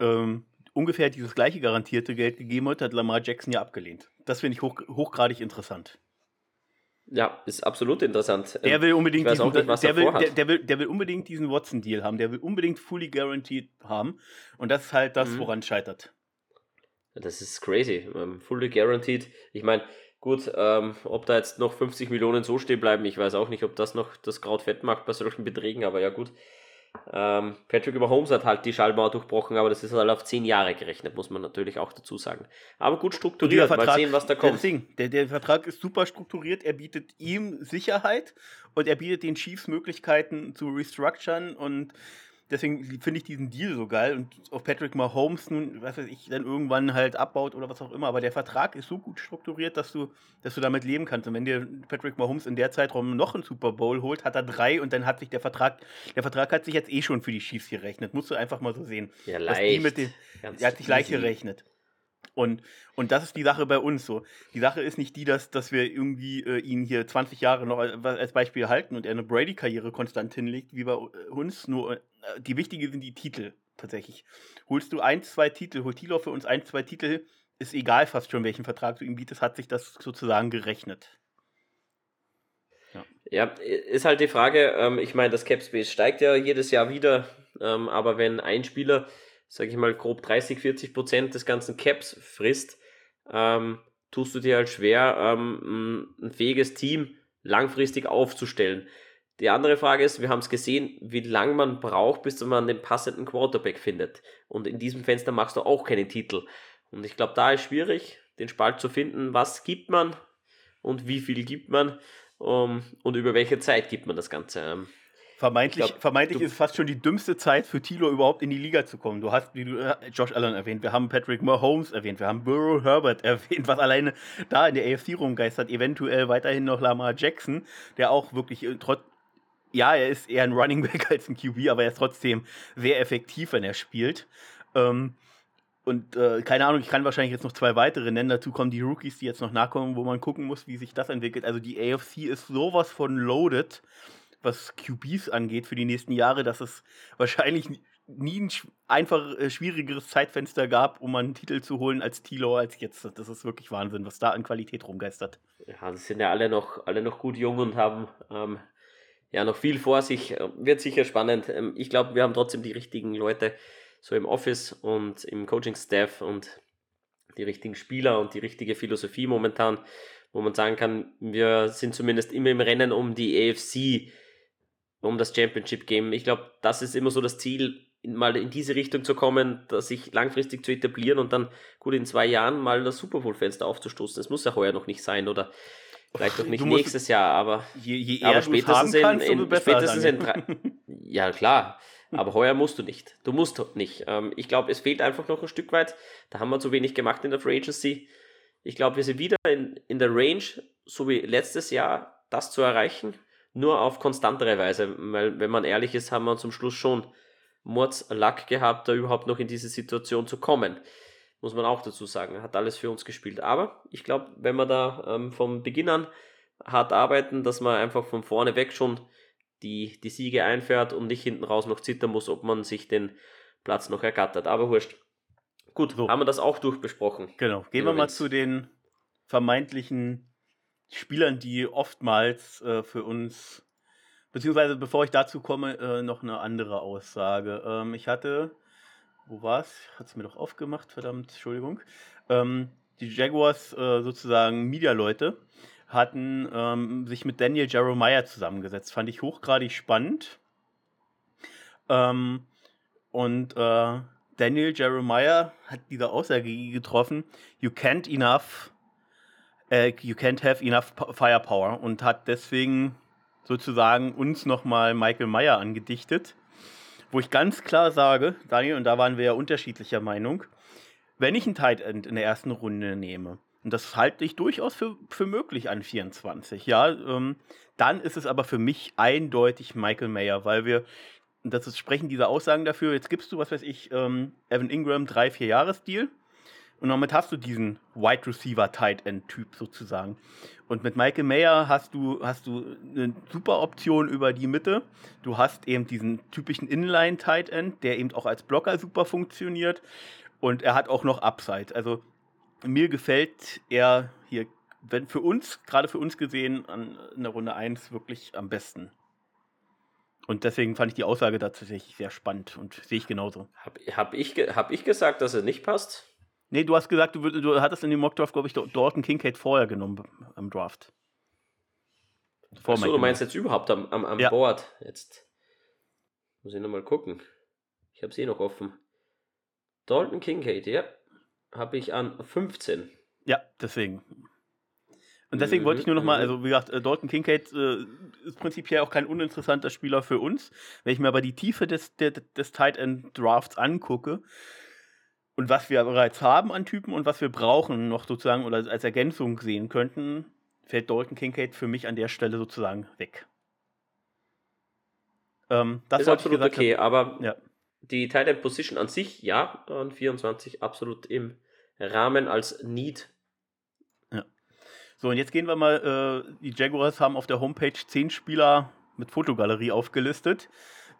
ähm, ungefähr dieses gleiche garantierte Geld gegeben hat, hat Lamar Jackson ja abgelehnt. Das finde ich hoch, hochgradig interessant. Ja, ist absolut interessant. Der will unbedingt diesen, nicht, der, will, der, der, will, der will unbedingt diesen Watson-Deal haben. Der will unbedingt fully guaranteed haben. Und das ist halt das, mhm. woran scheitert. Das ist crazy. Um, ähm, fully guaranteed. Ich meine, gut, ähm, ob da jetzt noch 50 Millionen so stehen bleiben, ich weiß auch nicht, ob das noch das Kraut fett macht bei solchen Beträgen, aber ja gut. Ähm, Patrick über Holmes hat halt die Schallmauer durchbrochen, aber das ist halt auf zehn Jahre gerechnet, muss man natürlich auch dazu sagen. Aber gut strukturiert, Vertrag, mal sehen, was da kommt. Der, der, der, Vertrag ist super strukturiert, er bietet ihm Sicherheit und er bietet den Chiefs Möglichkeiten zu restructuren und deswegen finde ich diesen Deal so geil und auf Patrick Mahomes nun, was weiß ich, dann irgendwann halt abbaut oder was auch immer. Aber der Vertrag ist so gut strukturiert, dass du, dass du damit leben kannst. Und wenn dir Patrick Mahomes in der Zeitraum noch einen Super Bowl holt, hat er drei und dann hat sich der Vertrag, der Vertrag hat sich jetzt eh schon für die Chiefs gerechnet. Musst du einfach mal so sehen. Ja, leicht. Den, der hat sich leicht gerechnet. Und, und das ist die Sache bei uns so. Die Sache ist nicht die, dass, dass wir irgendwie äh, ihn hier 20 Jahre noch als Beispiel halten und er eine Brady-Karriere konstant hinlegt, wie bei äh, uns. Nur die wichtige sind die Titel tatsächlich. Holst du ein, zwei Titel, holt Tilo für uns ein, zwei Titel, ist egal fast schon, welchen Vertrag du ihm bietest, hat sich das sozusagen gerechnet. Ja, ja ist halt die Frage, ähm, ich meine, das Cap Space steigt ja jedes Jahr wieder, ähm, aber wenn ein Spieler sage ich mal, grob 30, 40 Prozent des ganzen Caps frisst, ähm, tust du dir halt schwer, ähm, ein fähiges Team langfristig aufzustellen. Die andere Frage ist, wir haben es gesehen, wie lange man braucht, bis man den passenden Quarterback findet. Und in diesem Fenster machst du auch keinen Titel. Und ich glaube, da ist schwierig, den Spalt zu finden, was gibt man und wie viel gibt man um, und über welche Zeit gibt man das Ganze. Ähm, Vermeintlich, glaub, vermeintlich ist es fast schon die dümmste Zeit für Tilo überhaupt in die Liga zu kommen. Du hast, wie du äh, Josh Allen erwähnt, wir haben Patrick Mahomes erwähnt, wir haben Burrow Herbert erwähnt, was alleine da in der AFC rumgeistert. Eventuell weiterhin noch Lamar Jackson, der auch wirklich äh, trotz ja, er ist eher ein Running Back als ein QB, aber er ist trotzdem sehr effektiv, wenn er spielt. Ähm, und äh, keine Ahnung, ich kann wahrscheinlich jetzt noch zwei weitere nennen. Dazu kommen die Rookies, die jetzt noch nachkommen, wo man gucken muss, wie sich das entwickelt. Also die AFC ist sowas von loaded was QBs angeht für die nächsten Jahre, dass es wahrscheinlich nie ein einfach äh, schwierigeres Zeitfenster gab, um einen Titel zu holen als Tilo als jetzt. Das ist wirklich Wahnsinn, was da an Qualität rumgeistert. Ja, das sind ja alle noch, alle noch gut jung und haben ähm, ja noch viel vor sich. Äh, wird sicher spannend. Ähm, ich glaube, wir haben trotzdem die richtigen Leute so im Office und im Coaching-Staff und die richtigen Spieler und die richtige Philosophie momentan, wo man sagen kann, wir sind zumindest immer im Rennen um die AFC um das Championship Game. Ich glaube, das ist immer so das Ziel, mal in diese Richtung zu kommen, sich langfristig zu etablieren und dann gut in zwei Jahren mal das Super Bowl-Fenster aufzustoßen. Das muss ja heuer noch nicht sein oder vielleicht auch nicht nächstes Jahr, aber, je, je aber spätestens, in, in, spätestens in drei. Ja, klar. Aber heuer musst du nicht. Du musst nicht. Ähm, ich glaube, es fehlt einfach noch ein Stück weit. Da haben wir zu wenig gemacht in der Free Agency. Ich glaube, wir sind wieder in, in der Range, so wie letztes Jahr, das zu erreichen nur auf konstantere Weise, weil wenn man ehrlich ist, haben wir zum Schluss schon Mordslack gehabt, da überhaupt noch in diese Situation zu kommen. Muss man auch dazu sagen. Hat alles für uns gespielt. Aber ich glaube, wenn wir da ähm, vom Beginn an hart arbeiten, dass man einfach von vorne weg schon die, die Siege einfährt und nicht hinten raus noch zittern muss, ob man sich den Platz noch ergattert. Aber wurscht. Gut, so. haben wir das auch durchbesprochen. Genau. Gehen wir mal zu den vermeintlichen Spielern, die oftmals äh, für uns, beziehungsweise bevor ich dazu komme, äh, noch eine andere Aussage. Ähm, ich hatte, wo war es? Hat es mir doch aufgemacht, verdammt, Entschuldigung. Ähm, die Jaguars, äh, sozusagen Media-Leute, hatten ähm, sich mit Daniel Jeremiah zusammengesetzt. Fand ich hochgradig spannend. Ähm, und äh, Daniel Jeremiah hat diese Aussage getroffen: You can't enough äh, You Can't Have Enough Firepower und hat deswegen sozusagen uns nochmal Michael Meyer angedichtet, wo ich ganz klar sage, Daniel, und da waren wir ja unterschiedlicher Meinung, wenn ich ein Tight End in der ersten Runde nehme, und das halte ich durchaus für, für möglich an 24, ja, ähm, dann ist es aber für mich eindeutig Michael Mayer, weil wir, und das ist, sprechen diese Aussagen dafür, jetzt gibst du, was weiß ich, ähm, Evan Ingram drei, vier Jahres-Deal und damit hast du diesen Wide Receiver Tight End Typ sozusagen. Und mit Michael Mayer hast du, hast du eine super Option über die Mitte. Du hast eben diesen typischen Inline Tight End, der eben auch als Blocker super funktioniert. Und er hat auch noch Upside. Also mir gefällt er hier wenn für uns, gerade für uns gesehen, an in der Runde 1 wirklich am besten. Und deswegen fand ich die Aussage tatsächlich sehr spannend und sehe ich genauso. Hab, hab, ich, hab ich gesagt, dass er nicht passt? Nee, du hast gesagt, du, du hattest in dem Mockdraft, glaube ich, Dalton Kincaid vorher genommen am Draft. Vor Achso, du meinst jetzt überhaupt am, am, am Ja. Board. Jetzt muss ich nochmal gucken. Ich habe es eh noch offen. Dalton Kincaid, ja. Habe ich an 15. Ja, deswegen. Und deswegen wollte ich nur noch mal, Mhm, also wie gesagt, äh, Dalton Kincaid äh, ist prinzipiell auch kein uninteressanter Spieler für uns. Wenn ich mir aber die Tiefe des, der, des Tight End Drafts angucke und was wir bereits haben an Typen und was wir brauchen noch sozusagen oder als Ergänzung sehen könnten, fällt Dalton Kincaid für mich an der Stelle sozusagen weg. Ähm, das ist absolut gesagt okay, aber Ja. die Tight End Position an sich, ja, an 24 absolut im Rahmen als Need. So, und jetzt gehen wir mal, äh, die Jaguars haben auf der Homepage zehn Spieler mit Fotogalerie aufgelistet,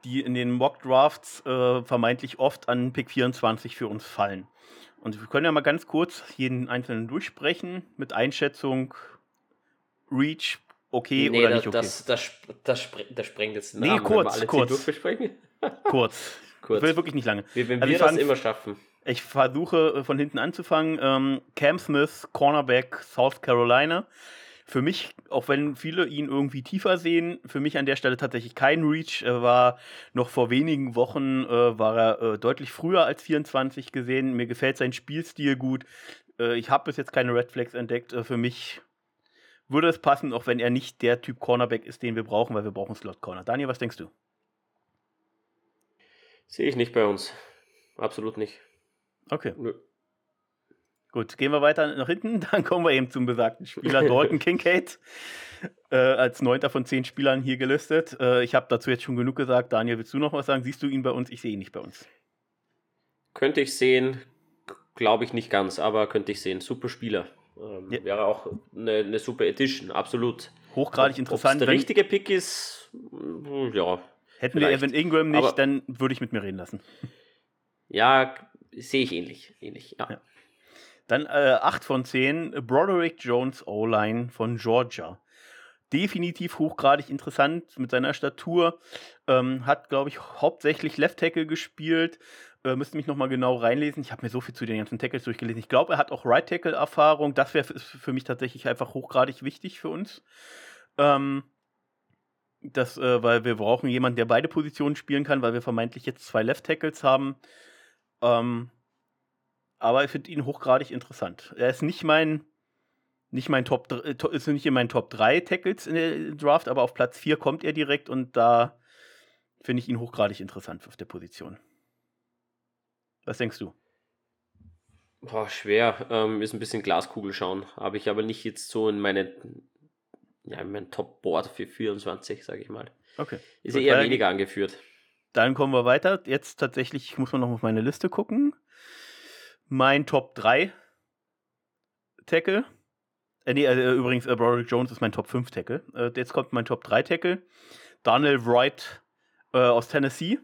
die in den Mock Drafts äh, vermeintlich oft an Pick 24 für uns fallen. Und wir können ja mal ganz kurz jeden einzelnen durchsprechen mit Einschätzung, Reach, okay nee, oder da- nicht okay. das, das, das, das sprengt jetzt den Nee, kurz, wir kurz. kurz. Kurz. Ich will wirklich nicht lange. Wie wenn Also wir ich das fand- immer schaffen. Ich versuche äh, von hinten anzufangen. Ähm, Cam Smith, Cornerback, South Carolina. Für mich, auch wenn viele ihn irgendwie tiefer sehen, für mich an der Stelle tatsächlich kein Reach. Er war noch vor wenigen Wochen, äh, war er äh, deutlich früher als 24 gesehen. Mir gefällt sein Spielstil gut. Äh, ich habe bis jetzt keine Red Flags entdeckt. Äh, für mich würde es passen, auch wenn er nicht der Typ Cornerback ist, den wir brauchen, weil wir brauchen Slot Corner. Daniel, was denkst du? Sehe ich nicht bei uns. Absolut nicht. Okay. Nö. Gut, gehen wir weiter nach hinten. Dann kommen wir eben zum besagten Spieler Dalton Kincaid. Äh, als neunter von zehn Spielern hier gelistet. Äh, ich habe dazu jetzt schon genug gesagt. Daniel, willst du noch was sagen? Siehst du ihn bei uns? Ich sehe ihn nicht bei uns. Könnte ich sehen, glaube ich nicht ganz, aber könnte ich sehen. Super Spieler. Ähm, Ja. Wäre auch eine, eine super Edition, absolut. Hochgradig Ob- interessant. der richtige Pick ist, mm, ja. hätten wir vielleicht. Evan Ingram nicht, Aber- dann würde ich mit mir reden lassen. Ja, sehe ich ähnlich. ähnlich ja. Ja. Dann äh, 8 von 10, Broderick Jones O-Line von Georgia. Definitiv hochgradig interessant mit seiner Statur. Ähm, hat, glaube ich, hauptsächlich Left Tackle gespielt. Äh, müsste mich nochmal genau reinlesen. Ich habe mir so viel zu den ganzen Tackles durchgelesen. Ich glaube, er hat auch Right Tackle Erfahrung. Das wäre für mich tatsächlich einfach hochgradig wichtig für uns. Ähm, das, äh, weil wir brauchen jemanden, der beide Positionen spielen kann, weil wir vermeintlich jetzt zwei Left Tackles haben. Ähm, aber ich finde ihn hochgradig interessant. Er ist nicht mein, nicht mein Top, äh, ist nicht in meinen Top 3 Tackles in der Draft, aber auf Platz 4 kommt er direkt und da finde ich ihn hochgradig interessant auf der Position. Was denkst du? Boah, schwer. Ähm, ist ein bisschen Glaskugel schauen. Habe ich aber nicht jetzt so in meine, ja, in mein Top-Board für 24, sage ich mal. Okay. Ist Gut, eher weniger angeführt. Dann kommen wir weiter. Jetzt tatsächlich, ich muss mal noch auf meine Liste gucken. Mein Top 3 Tackle. Äh, nee, äh, übrigens, äh, Broderick Jones ist mein Top 5 Tackle. Äh, jetzt kommt mein Top 3 Tackle. Daniel Wright äh, aus Tennessee.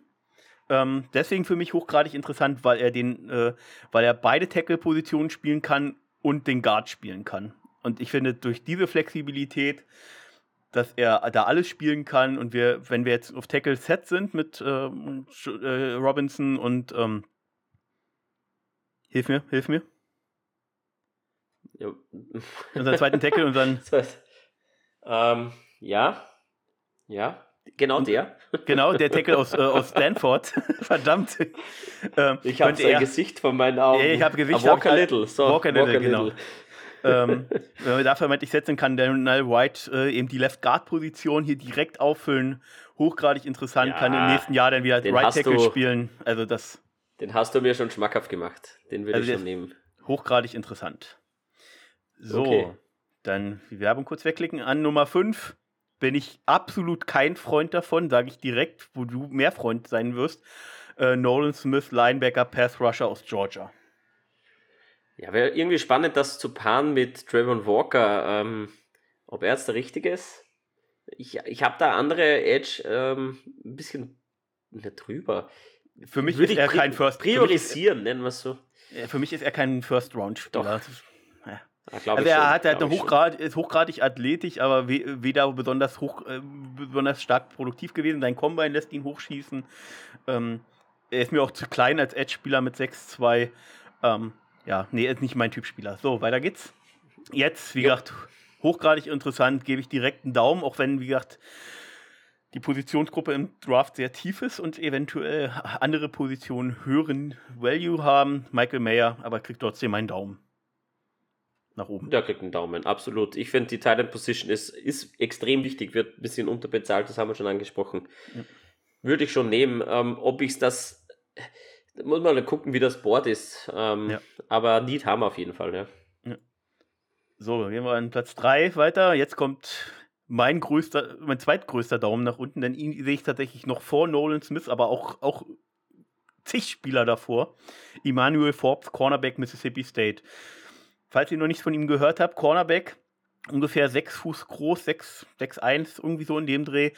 Ähm, deswegen für mich hochgradig interessant, weil er den, äh, weil er beide Tackle-Positionen spielen kann und den Guard spielen kann. Und ich finde, durch diese Flexibilität, dass er da alles spielen kann und wir, wenn wir jetzt auf Tackle Set sind mit äh, Robinson und ähm, hilf mir, hilf mir. Ja. Unseren zweiten Tackle und dann, Das heißt, ähm, ja, ja, genau der. genau, der Tackle aus, äh, aus Stanford. Verdammt. Ähm, Ich habe sein Gesicht von meinen Augen. Ja, ich hab Gesicht, Ah, Walker hab ich- Little. So, Walker Little, genau. ähm, wenn wir da vermeintlich setzen, kann Daniel White äh, eben die Left Guard Position hier direkt auffüllen. Hochgradig interessant, Ja, kann im nächsten Jahr dann wieder Right Tackle du- spielen. Also das Den hast du mir schon schmackhaft gemacht. Den würde Also ich schon nehmen. hochgradig interessant. So, Okay. dann die Werbung kurz wegklicken. An Nummer 5 bin ich absolut kein Freund davon, sage ich direkt, wo du mehr Freund sein wirst. Äh, Nolan Smith, Linebacker, Pass Rusher aus Georgia. Ja, wäre irgendwie spannend, das zu paaren mit Trayvon Walker. Ähm, ob er jetzt der Richtige ist? Ich, ich habe da andere Edge ähm, ein bisschen drüber. Für mich Würde ist er kein First Priorisieren, nennen wir es so. Für mich, ist, er kein First Round Spieler. Doch. Ja. Ja, also er hat halt eine Hochgrad, ist hochgradig athletisch, aber weder besonders hoch, äh, besonders stark produktiv gewesen. Sein Combine lässt ihn hochschießen. Ähm, er ist mir auch zu klein als Edge-Spieler mit 6'2. Ähm, ja, nee, ist nicht mein Typ Spieler. So, weiter geht's. Jetzt, wie ja. gesagt, hochgradig interessant, gebe ich direkt einen Daumen, auch wenn, wie gesagt, die Positionsgruppe im Draft sehr tief ist und eventuell andere Positionen höheren Value haben. Michael Mayer aber kriegt trotzdem einen Daumen. Nach oben. Der kriegt einen Daumen, absolut. Ich finde, die Titan Position ist, ist extrem wichtig, wird ein bisschen unterbezahlt, das haben wir schon angesprochen. Ja. Würde ich schon nehmen. Ähm, ob ich es das, muss man gucken, wie das Board ist. Ähm, ja. Aber Need haben wir auf jeden Fall, ja. ja. So, gehen wir an Platz 3 weiter. Jetzt kommt mein größter, mein zweitgrößter Daumen nach unten, denn ihn sehe ich tatsächlich noch vor Nolan Smith, aber auch, auch zig Spieler davor. Emmanuel Forbes, Cornerback Mississippi State. Falls ihr noch nichts von ihm gehört habt, Cornerback, ungefähr 6 Fuß groß, 6, 1, irgendwie so in dem Dreh.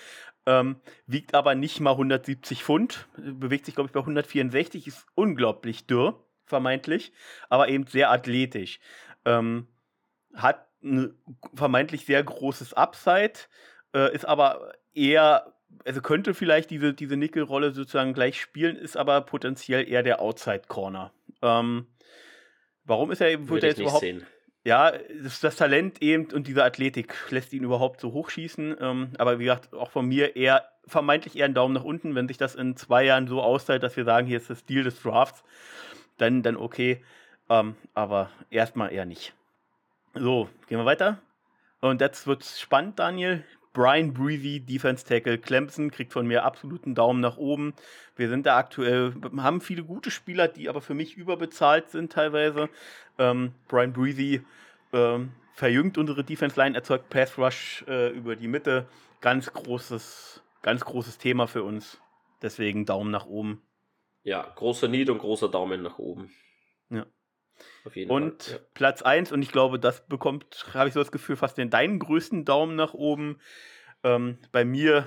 Ähm, wiegt aber nicht mal 170 Pfund, bewegt sich, glaube ich, bei 164, ist unglaublich dürr, vermeintlich, aber eben sehr athletisch. Ähm, hat ein vermeintlich sehr großes Upside, äh, ist aber eher, also könnte vielleicht diese, diese Nickel-Rolle sozusagen gleich spielen, ist aber potenziell eher der Outside-Corner. Ähm, warum ist er eben, wird er jetzt überhaupt. Sehen. Ja, das, das, Talent eben und diese Athletik lässt ihn überhaupt so hochschießen. Ähm, aber wie gesagt, auch von mir eher, vermeintlich eher einen Daumen nach unten. Wenn sich das in zwei Jahren so austeilt, dass wir sagen, hier ist das Deal des Drafts, dann, dann okay. Ähm, aber erstmal eher nicht. So, gehen wir weiter. Und jetzt wird spannend, Daniel. Brian Breezy, Defense Tackle Clemson, kriegt von mir absoluten Daumen nach oben. Wir sind da aktuell, haben viele gute Spieler, die aber für mich überbezahlt sind teilweise. Ähm, Brian Breezy ähm, verjüngt unsere Defense Line, erzeugt Pass Rush äh, über die Mitte. Ganz großes, ganz großes Thema für uns. Deswegen Daumen nach oben. Ja, großer Need und großer Daumen nach oben. Ja und Fall, ja. Platz 1, und ich glaube, das bekommt, habe ich so das Gefühl, fast den deinen größten Daumen nach oben. Ähm, bei mir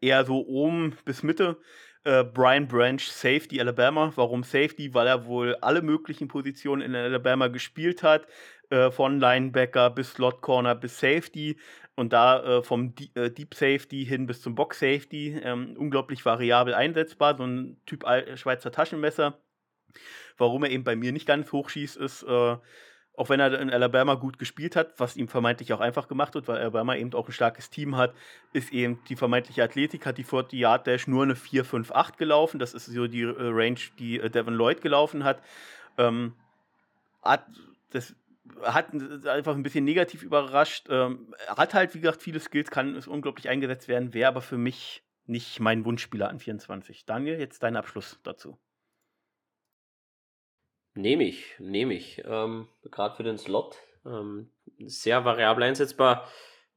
eher so oben bis Mitte. Äh, Brian Branch, Safety Alabama. Warum Safety? Weil er wohl alle möglichen Positionen in Alabama gespielt hat. Äh, von Linebacker bis Slot Corner bis Safety. Und da äh, vom D äh, Deep Safety hin bis zum Box Safety. Ähm, unglaublich variabel einsetzbar. So ein Typ Schweizer Taschenmesser. Warum er eben bei mir nicht ganz hoch schießt, ist, äh, auch wenn er in Alabama gut gespielt hat, was ihm vermeintlich auch einfach gemacht wird, weil Alabama eben auch ein starkes Team hat, ist eben die vermeintliche Athletik, hat die 40 Yard Dash nur eine 4-5-8 gelaufen. Das ist so die äh, Range, die äh, Devin Lloyd gelaufen hat. Ähm, hat das hat einfach ein bisschen negativ überrascht. Ähm, hat halt, wie gesagt, viele Skills, kann es unglaublich eingesetzt werden, wäre aber für mich nicht mein Wunschspieler an 24. Daniel, jetzt dein Abschluss dazu. Nehme ich, nehme ich. Ähm, Gerade für den Slot. Ähm, sehr variabel einsetzbar.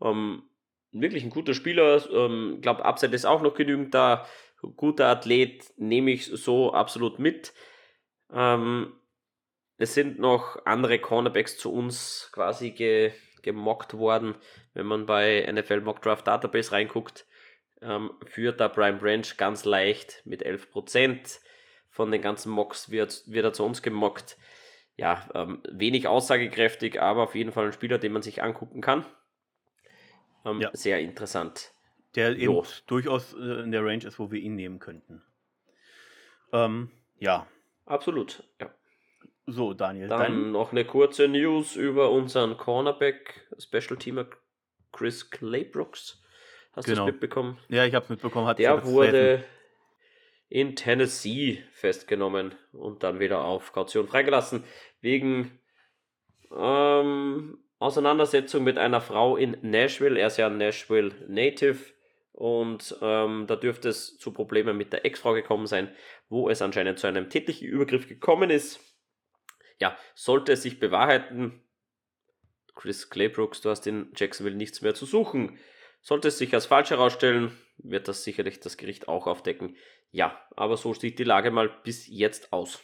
Ähm, wirklich ein guter Spieler. Ich ähm, glaube, Upside ist auch noch genügend da. Guter Athlet nehme ich so absolut mit. Ähm, es sind noch andere Cornerbacks zu uns quasi ge, gemockt worden. Wenn man bei NFL Mock Draft Database reinguckt, ähm, führt da Brian Branch ganz leicht mit 11% von den ganzen Mocks wird, wird er zu uns gemockt. Ja, ähm, wenig aussagekräftig, aber auf jeden Fall ein Spieler, den man sich angucken kann. Ähm, ja. Sehr interessant. Der eben jo. durchaus äh, in der Range ist, wo wir ihn nehmen könnten. Ähm, ja. Absolut, ja. So, Daniel. Dann, dann noch eine kurze News über unseren Cornerback, Special Teamer Chris Claybrooks. Hast genau. du es mitbekommen? Ja, ich habe es mitbekommen. Hat der wurde in Tennessee festgenommen und dann wieder auf Kaution freigelassen, wegen ähm, Auseinandersetzung mit einer Frau in Nashville. Er ist ja Nashville Native und ähm, da dürfte es zu Problemen mit der Ex-Frau gekommen sein, wo es anscheinend zu einem tätlichen Übergriff gekommen ist. Ja, sollte es sich bewahrheiten, Chris Claybrooks, du hast in Jacksonville nichts mehr zu suchen. Sollte es sich als falsch herausstellen, wird das sicherlich das Gericht auch aufdecken. Ja, aber so sieht die Lage mal bis jetzt aus.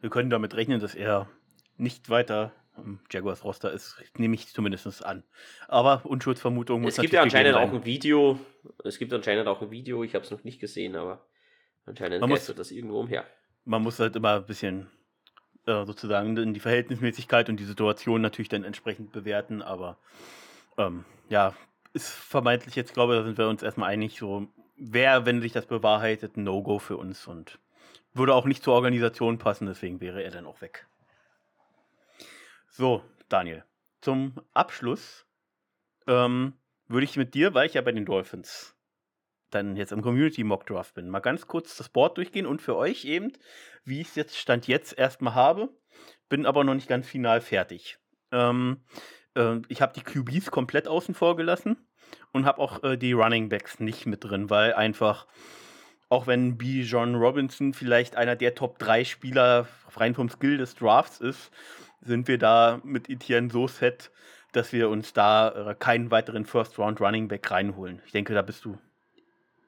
Wir können damit rechnen, dass er nicht weiter im Jaguars Roster ist, nehme ich zumindest an. Aber Unschuldsvermutung muss Es gibt ja anscheinend auch ein Video. Es gibt anscheinend auch ein Video. Ich habe es noch nicht gesehen, aber anscheinend man muss, das irgendwo umher. Man muss halt immer ein bisschen äh, sozusagen die Verhältnismäßigkeit und die Situation natürlich dann entsprechend bewerten, aber ähm, ja, ist vermeintlich jetzt, glaube ich, da sind wir uns erstmal einig, so wäre, wenn sich das bewahrheitet, ein No-Go für uns und würde auch nicht zur Organisation passen, deswegen wäre er dann auch weg. So, Daniel, zum Abschluss ähm, würde ich mit dir, weil ich ja bei den Dolphins dann jetzt im Community Mock Draft bin, mal ganz kurz das Board durchgehen und für euch eben, wie ich es jetzt Stand jetzt erstmal habe, bin aber noch nicht ganz final fertig. Ähm, äh, ich habe die QBs komplett außen vor gelassen und habe auch äh, die Running Backs nicht mit drin, weil einfach, auch wenn B. John Robinson vielleicht einer der Top 3 Spieler rein vom Skill des Drafts ist, sind wir da mit Etienne so set, dass wir uns da äh, keinen weiteren First Round Running Back reinholen. Ich denke, da bist du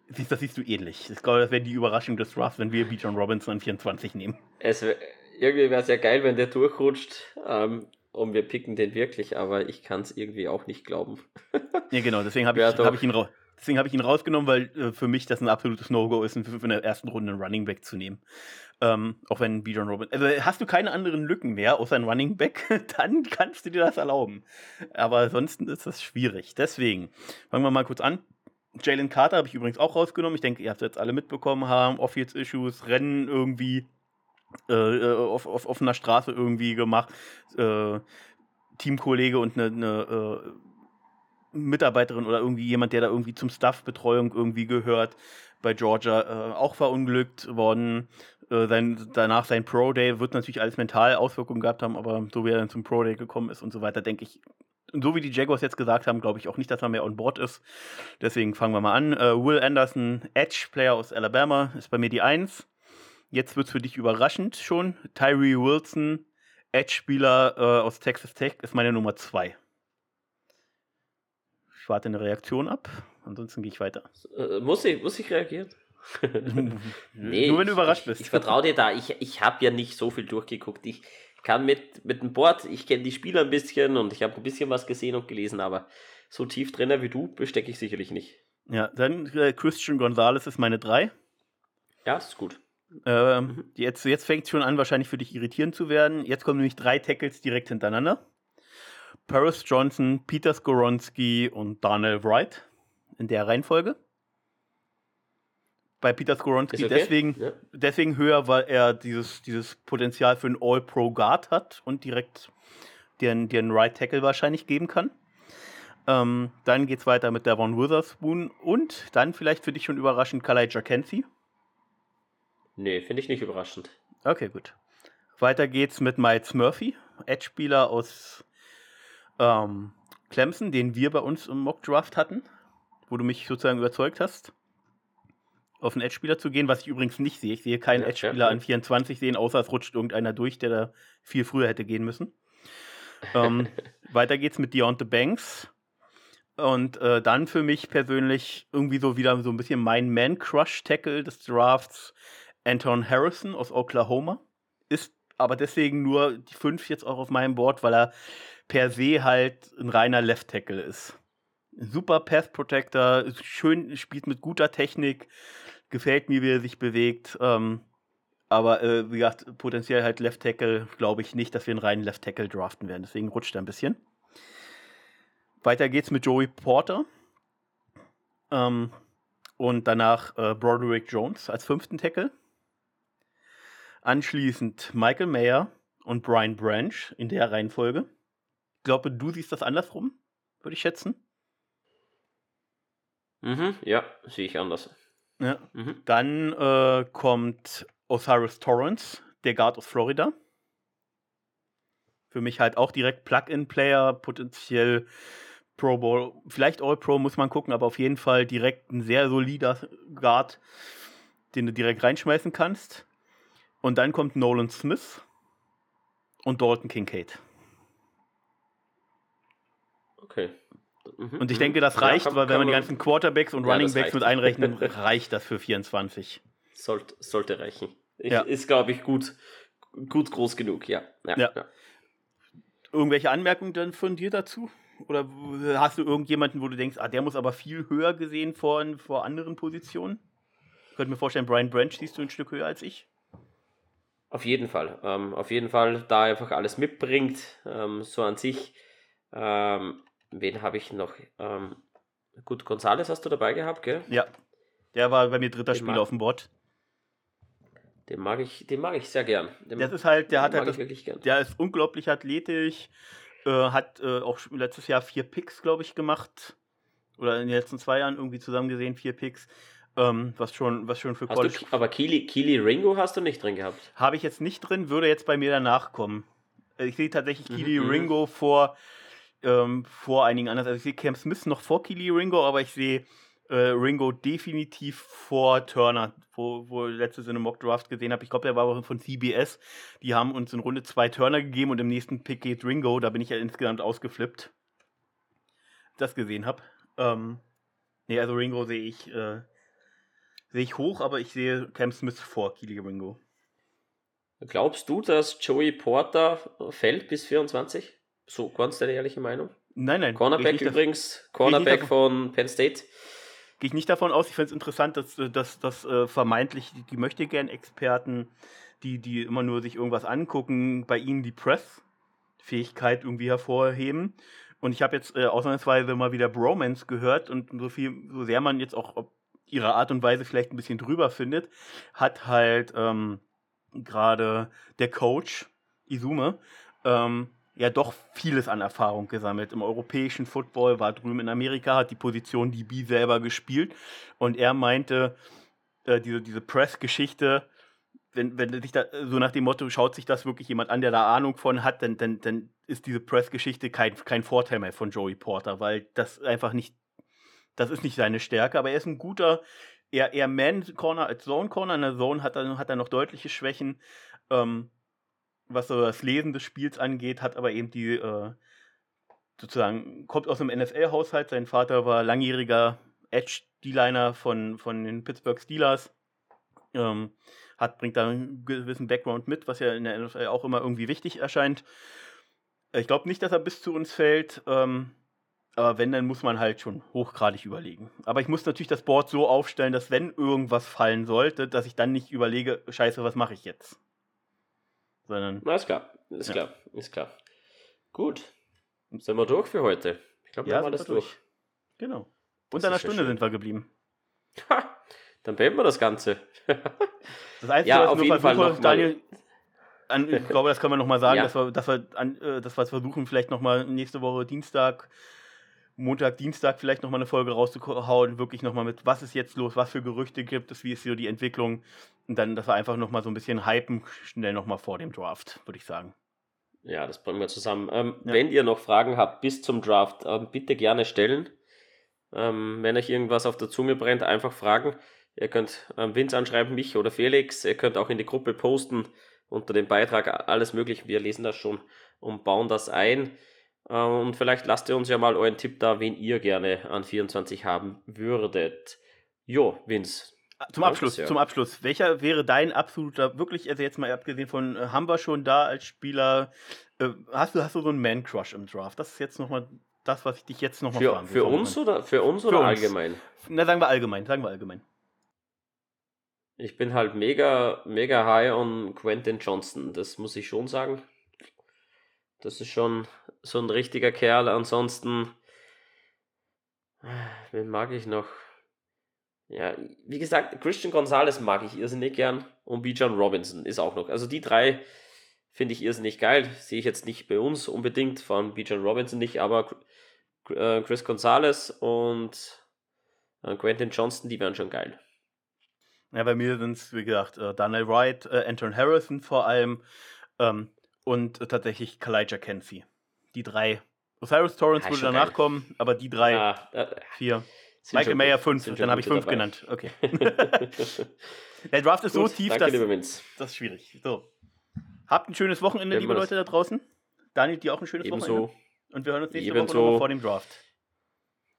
Siehst, das siehst du ähnlich. Ich glaube, das wäre die Überraschung des Drafts, wenn wir John Robinson an 24 nehmen. Es irgendwie wäre es ja geil, wenn der durchrutscht ähm, und wir picken den wirklich, aber ich kann es irgendwie auch nicht glauben. ja, genau, deswegen habe ich, hab ich, ihn ich ihn rausgenommen, weil äh, für mich das ein absolutes No-Go ist, in der ersten Runde einen Running Back zu nehmen. Ähm, auch wenn Bijan Robinson. Also hast du keine anderen Lücken mehr, außer ein Running Back, dann kannst du dir das erlauben. Aber ansonsten ist das schwierig. Deswegen fangen wir mal kurz an. Jalen Carter habe ich übrigens auch rausgenommen. Ich denke, ihr habt es jetzt alle mitbekommen haben. Off-Issues, Rennen irgendwie äh, äh, auf, auf offener Straße irgendwie gemacht. Äh, Teamkollege und eine, eine äh, Mitarbeiterin oder irgendwie jemand, der da irgendwie zum Staff-Betreuung irgendwie gehört, bei Georgia äh, auch verunglückt worden. Äh, sein, danach sein Pro-Day wird natürlich alles mental Auswirkungen gehabt haben, aber so wie er dann zum Pro-Day gekommen ist und so weiter, denke ich, so wie die Jaguars jetzt gesagt haben, glaube ich auch nicht, dass er mehr on board ist. Deswegen fangen wir mal an. Uh, Will Anderson, Edge, Player aus Alabama, ist bei mir die 1. Jetzt wird es für dich überraschend schon. Tyree Wilson, Edge-Spieler uh, aus Texas Tech, ist meine Nummer 2. Ich warte eine Reaktion ab, ansonsten gehe ich weiter. Uh, muss, ich, muss ich reagieren? nee, Nur wenn du überrascht bist. Ich, ich vertraue dir da. Ich, ich habe ja nicht so viel durchgeguckt. Ich, kann mit, mit dem Board, ich kenne die Spieler ein bisschen und ich habe ein bisschen was gesehen und gelesen, aber so tief drin wie du bestecke ich sicherlich nicht. Ja, dann äh, Christian Gonzalez ist meine 3. Ja, ist gut. Ähm, mhm. Jetzt, jetzt fängt es schon an, wahrscheinlich für dich irritierend zu werden. Jetzt kommen nämlich drei Tackles direkt hintereinander. Paris Johnson, Peter Skoronski und Darnell Wright in der Reihenfolge bei Peter Skoronski okay. deswegen, ja. deswegen höher, weil er dieses, dieses Potenzial für einen All-Pro-Guard hat und direkt den, den Right Tackle wahrscheinlich geben kann. Ähm, dann geht es weiter mit Devon Witherspoon und dann vielleicht für dich schon überraschend Kalaija Kenzie. Nee, finde ich nicht überraschend. Okay, gut. Weiter geht's mit Miles Murphy, Edge-Spieler aus ähm, Clemson, den wir bei uns im Mock Draft hatten, wo du mich sozusagen überzeugt hast auf einen Edge-Spieler zu gehen, was ich übrigens nicht sehe. Ich sehe keinen ja, Edge-Spieler ja. an 24 sehen, außer es rutscht irgendeiner durch, der da viel früher hätte gehen müssen. ähm, weiter geht's mit Deontay Banks. Und äh, dann für mich persönlich irgendwie so wieder so ein bisschen mein Man-Crush-Tackle des Drafts, Anton Harrison aus Oklahoma. Ist aber deswegen nur die 5 jetzt auch auf meinem Board, weil er per se halt ein reiner Left-Tackle ist. Super Path Protector, schön, spielt mit guter Technik, gefällt mir, wie er sich bewegt. Ähm, aber äh, wie gesagt, potenziell halt Left Tackle glaube ich nicht, dass wir einen reinen Left Tackle draften werden. Deswegen rutscht er ein bisschen. Weiter geht's mit Joey Porter. Ähm, und danach äh, Broderick Jones als fünften Tackle. Anschließend Michael Mayer und Brian Branch in der Reihenfolge. Ich glaube, du siehst das andersrum, würde ich schätzen. Mhm, ja, sehe ich anders. Ja. Mhm. Dann äh, kommt Osiris Torrance, der Guard aus Florida. Für mich halt auch direkt Plug-in-Player, potenziell Pro Bowl, vielleicht All-Pro muss man gucken, aber auf jeden Fall direkt ein sehr solider Guard, den du direkt reinschmeißen kannst. Und dann kommt Nolan Smith und Dalton Kincaid. Okay. Mhm, und ich denke, das reicht, ja, kann, weil wenn man die ganzen Quarterbacks und ja, Runningbacks mit einrechnen, reicht das für 24. Sollte, sollte reichen. Ich, ja. Ist, glaube ich, gut, gut groß genug, ja. ja. Irgendwelche Anmerkungen dann von dir dazu? Oder hast du irgendjemanden, wo du denkst, ah, der muss aber viel höher gesehen vor, vor anderen Positionen? Ich könnte mir vorstellen, Brian Branch siehst du ein Stück höher als ich. Auf jeden Fall. Ähm, auf jeden Fall, da einfach alles mitbringt. Ähm, so an sich. Ähm, wen habe ich noch? Ähm, gut, Gonzales hast du dabei gehabt, gell? Ja. Der war bei mir dritter Spieler auf dem Board. Den mag ich, den mag ich sehr gern. Den Das ist halt, der hat halt das, der ist unglaublich athletisch, äh, hat äh, auch letztes Jahr vier Picks, glaube ich, gemacht. Oder in den letzten zwei Jahren irgendwie zusammen gesehen, vier Picks. Ähm, was schon, was schon für Hast College du, aber Kili, Kili Ringo hast du nicht drin gehabt. habe ich jetzt nicht drin, würde jetzt bei mir danach kommen. Äh, Ich sehe tatsächlich Mhm, Keely mhm. Ringo vor, ähm, vor einigen anderen. Also ich sehe Cam Smith noch vor Keely Ringo, aber ich sehe äh, Ringo definitiv vor Turner, wo, wo letztes in einem Mock Draft gesehen habe. Ich glaube, der war aber von CBS. Die haben uns in Runde zwei Turner gegeben und im nächsten Pick geht Ringo. Da bin ich ja insgesamt ausgeflippt. Das gesehen habe. Ähm, nee, also Ringo sehe ich, äh, sehe ich hoch, aber ich sehe Cam Smith vor Keely Ringo. Glaubst du, dass Joey Porter fällt bis 24? So ganz deine ehrliche Meinung? Nein, nein. Cornerback übrigens, Cornerback von Penn State. Gehe ich nicht davon aus. Ich finde es interessant, dass, dass, dass äh, vermeintlich die, die Möchtegern-Experten, die, die immer nur sich irgendwas angucken, bei ihnen die Press-Fähigkeit irgendwie hervorheben. Und ich habe jetzt äh, ausnahmsweise mal wieder Bromance gehört und so viel, so sehr man jetzt auch ob ihre Art und Weise vielleicht ein bisschen drüber findet, hat halt ähm, gerade der Coach Izume ähm, ja doch vieles an Erfahrung gesammelt. Im europäischen Football war drüben in Amerika, hat die Position DB selber gespielt und er meinte, äh, diese, diese Press-Geschichte, wenn, wenn sich da so nach dem Motto, schaut sich das wirklich jemand an, der da Ahnung von hat, dann, dann, dann ist diese Press-Geschichte kein, kein Vorteil mehr von Joey Porter, weil das einfach nicht, das ist nicht seine Stärke, aber er ist ein guter, eher, eher Man-Corner als Zone-Corner. In der Zone hat er, hat er noch deutliche Schwächen. Ähm, was so das Lesen des Spiels angeht, hat aber eben die, äh, sozusagen, kommt aus einem NFL-Haushalt. Sein Vater war langjähriger Edge-D-Liner von, von den Pittsburgh Steelers. Ähm, hat, bringt da einen gewissen Background mit, was ja in der NFL auch immer irgendwie wichtig erscheint. Ich glaube nicht, dass er bis zu uns fällt. Ähm, aber wenn, dann muss man halt schon hochgradig überlegen. Aber ich muss natürlich das Board so aufstellen, dass wenn irgendwas fallen sollte, dass ich dann nicht überlege, scheiße, was mache ich jetzt? Sondern Na, ist klar. Ist Ja. klar. Ist klar. Gut. Sind wir durch für heute? Ich glaube, wir Ja, haben sind alles wir durch. durch. Genau. Unter einer Stunde schön. sind wir geblieben. Ha, dann beenden wir das Ganze. Das Einzige, Ja, was auf ich jeden nur Fall noch Daniel, an, ich glaube, das können wir nochmal sagen, Ja. dass wir, dass wir, an, äh, dass wir es versuchen, vielleicht nochmal nächste Woche Dienstag, Montag, Dienstag vielleicht nochmal eine Folge rauszuhauen, wirklich nochmal mit, was ist jetzt los, was für Gerüchte gibt es, wie ist so die Entwicklung und dann, dass wir einfach nochmal so ein bisschen hypen, schnell nochmal vor dem Draft, würde ich sagen. Ja, das bringen wir zusammen. Ähm, Ja. Wenn ihr noch Fragen habt bis zum Draft, ähm, bitte gerne stellen. Ähm, wenn euch irgendwas auf der Zunge brennt, einfach fragen. Ihr könnt ähm, Vince anschreiben, mich oder Felix. Ihr könnt auch in die Gruppe posten unter dem Beitrag alles mögliche. Wir lesen das schon und bauen das ein. Äh, und vielleicht lasst ihr uns ja mal euren Tipp da, wen ihr gerne an 24 haben würdet. Jo, Vince. Zum Danke Abschluss, zum Abschluss. Welcher wäre dein absoluter, wirklich, also jetzt mal abgesehen von, äh, haben wir schon da als Spieler, äh, hast du, hast du so einen Man-Crush im Draft? Das ist jetzt nochmal das, was ich dich jetzt nochmal fragen für uns oder für uns Für oder uns. allgemein? Na, sagen wir allgemein, sagen wir allgemein. Ich bin halt mega, mega high on Quentin Johnson. Das muss ich schon sagen. Das ist schon so ein richtiger Kerl. Ansonsten, wen mag ich noch? Ja, wie gesagt, Christian Gonzalez mag ich irrsinnig gern und Bijan Robinson ist auch noch. Also die drei finde ich irrsinnig geil. Sehe ich jetzt nicht bei uns unbedingt, vor allem Bijan Robinson nicht, aber äh, Chris Gonzalez und äh, Quentin Johnston, die wären schon geil. Ja, bei mir sind es, wie gesagt, äh, Daniel Wright, äh, Anton Harrison vor allem ähm, und tatsächlich Kalijah Kenzie. Die drei. Osiris Torrance Ja, würde schon danach geil. kommen, aber die drei, Ah, äh, vier. Michael Mayer fünf, dann habe ich fünf dabei. genannt. Okay. Der Draft ist so Gut, tief, danke, dass das ist schwierig. So. Habt ein schönes Wochenende, liebe Leute da draußen. Daniel, dir auch ein schönes Wochenende. Ebenso, Und wir hören uns nächste Ebenso. Woche vor dem Draft.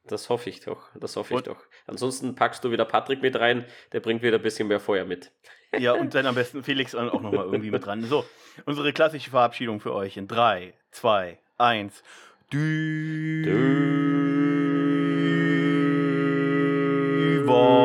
das hoffe ich doch. Das hoffe ich Und- doch. Ansonsten packst du wieder Patrick mit rein, der bringt wieder ein bisschen mehr Feuer mit. Ja, und dann am besten Felix auch nochmal irgendwie mit dran. So, unsere klassische Verabschiedung für euch in 3, 2, 1. Dü. Dü. Dü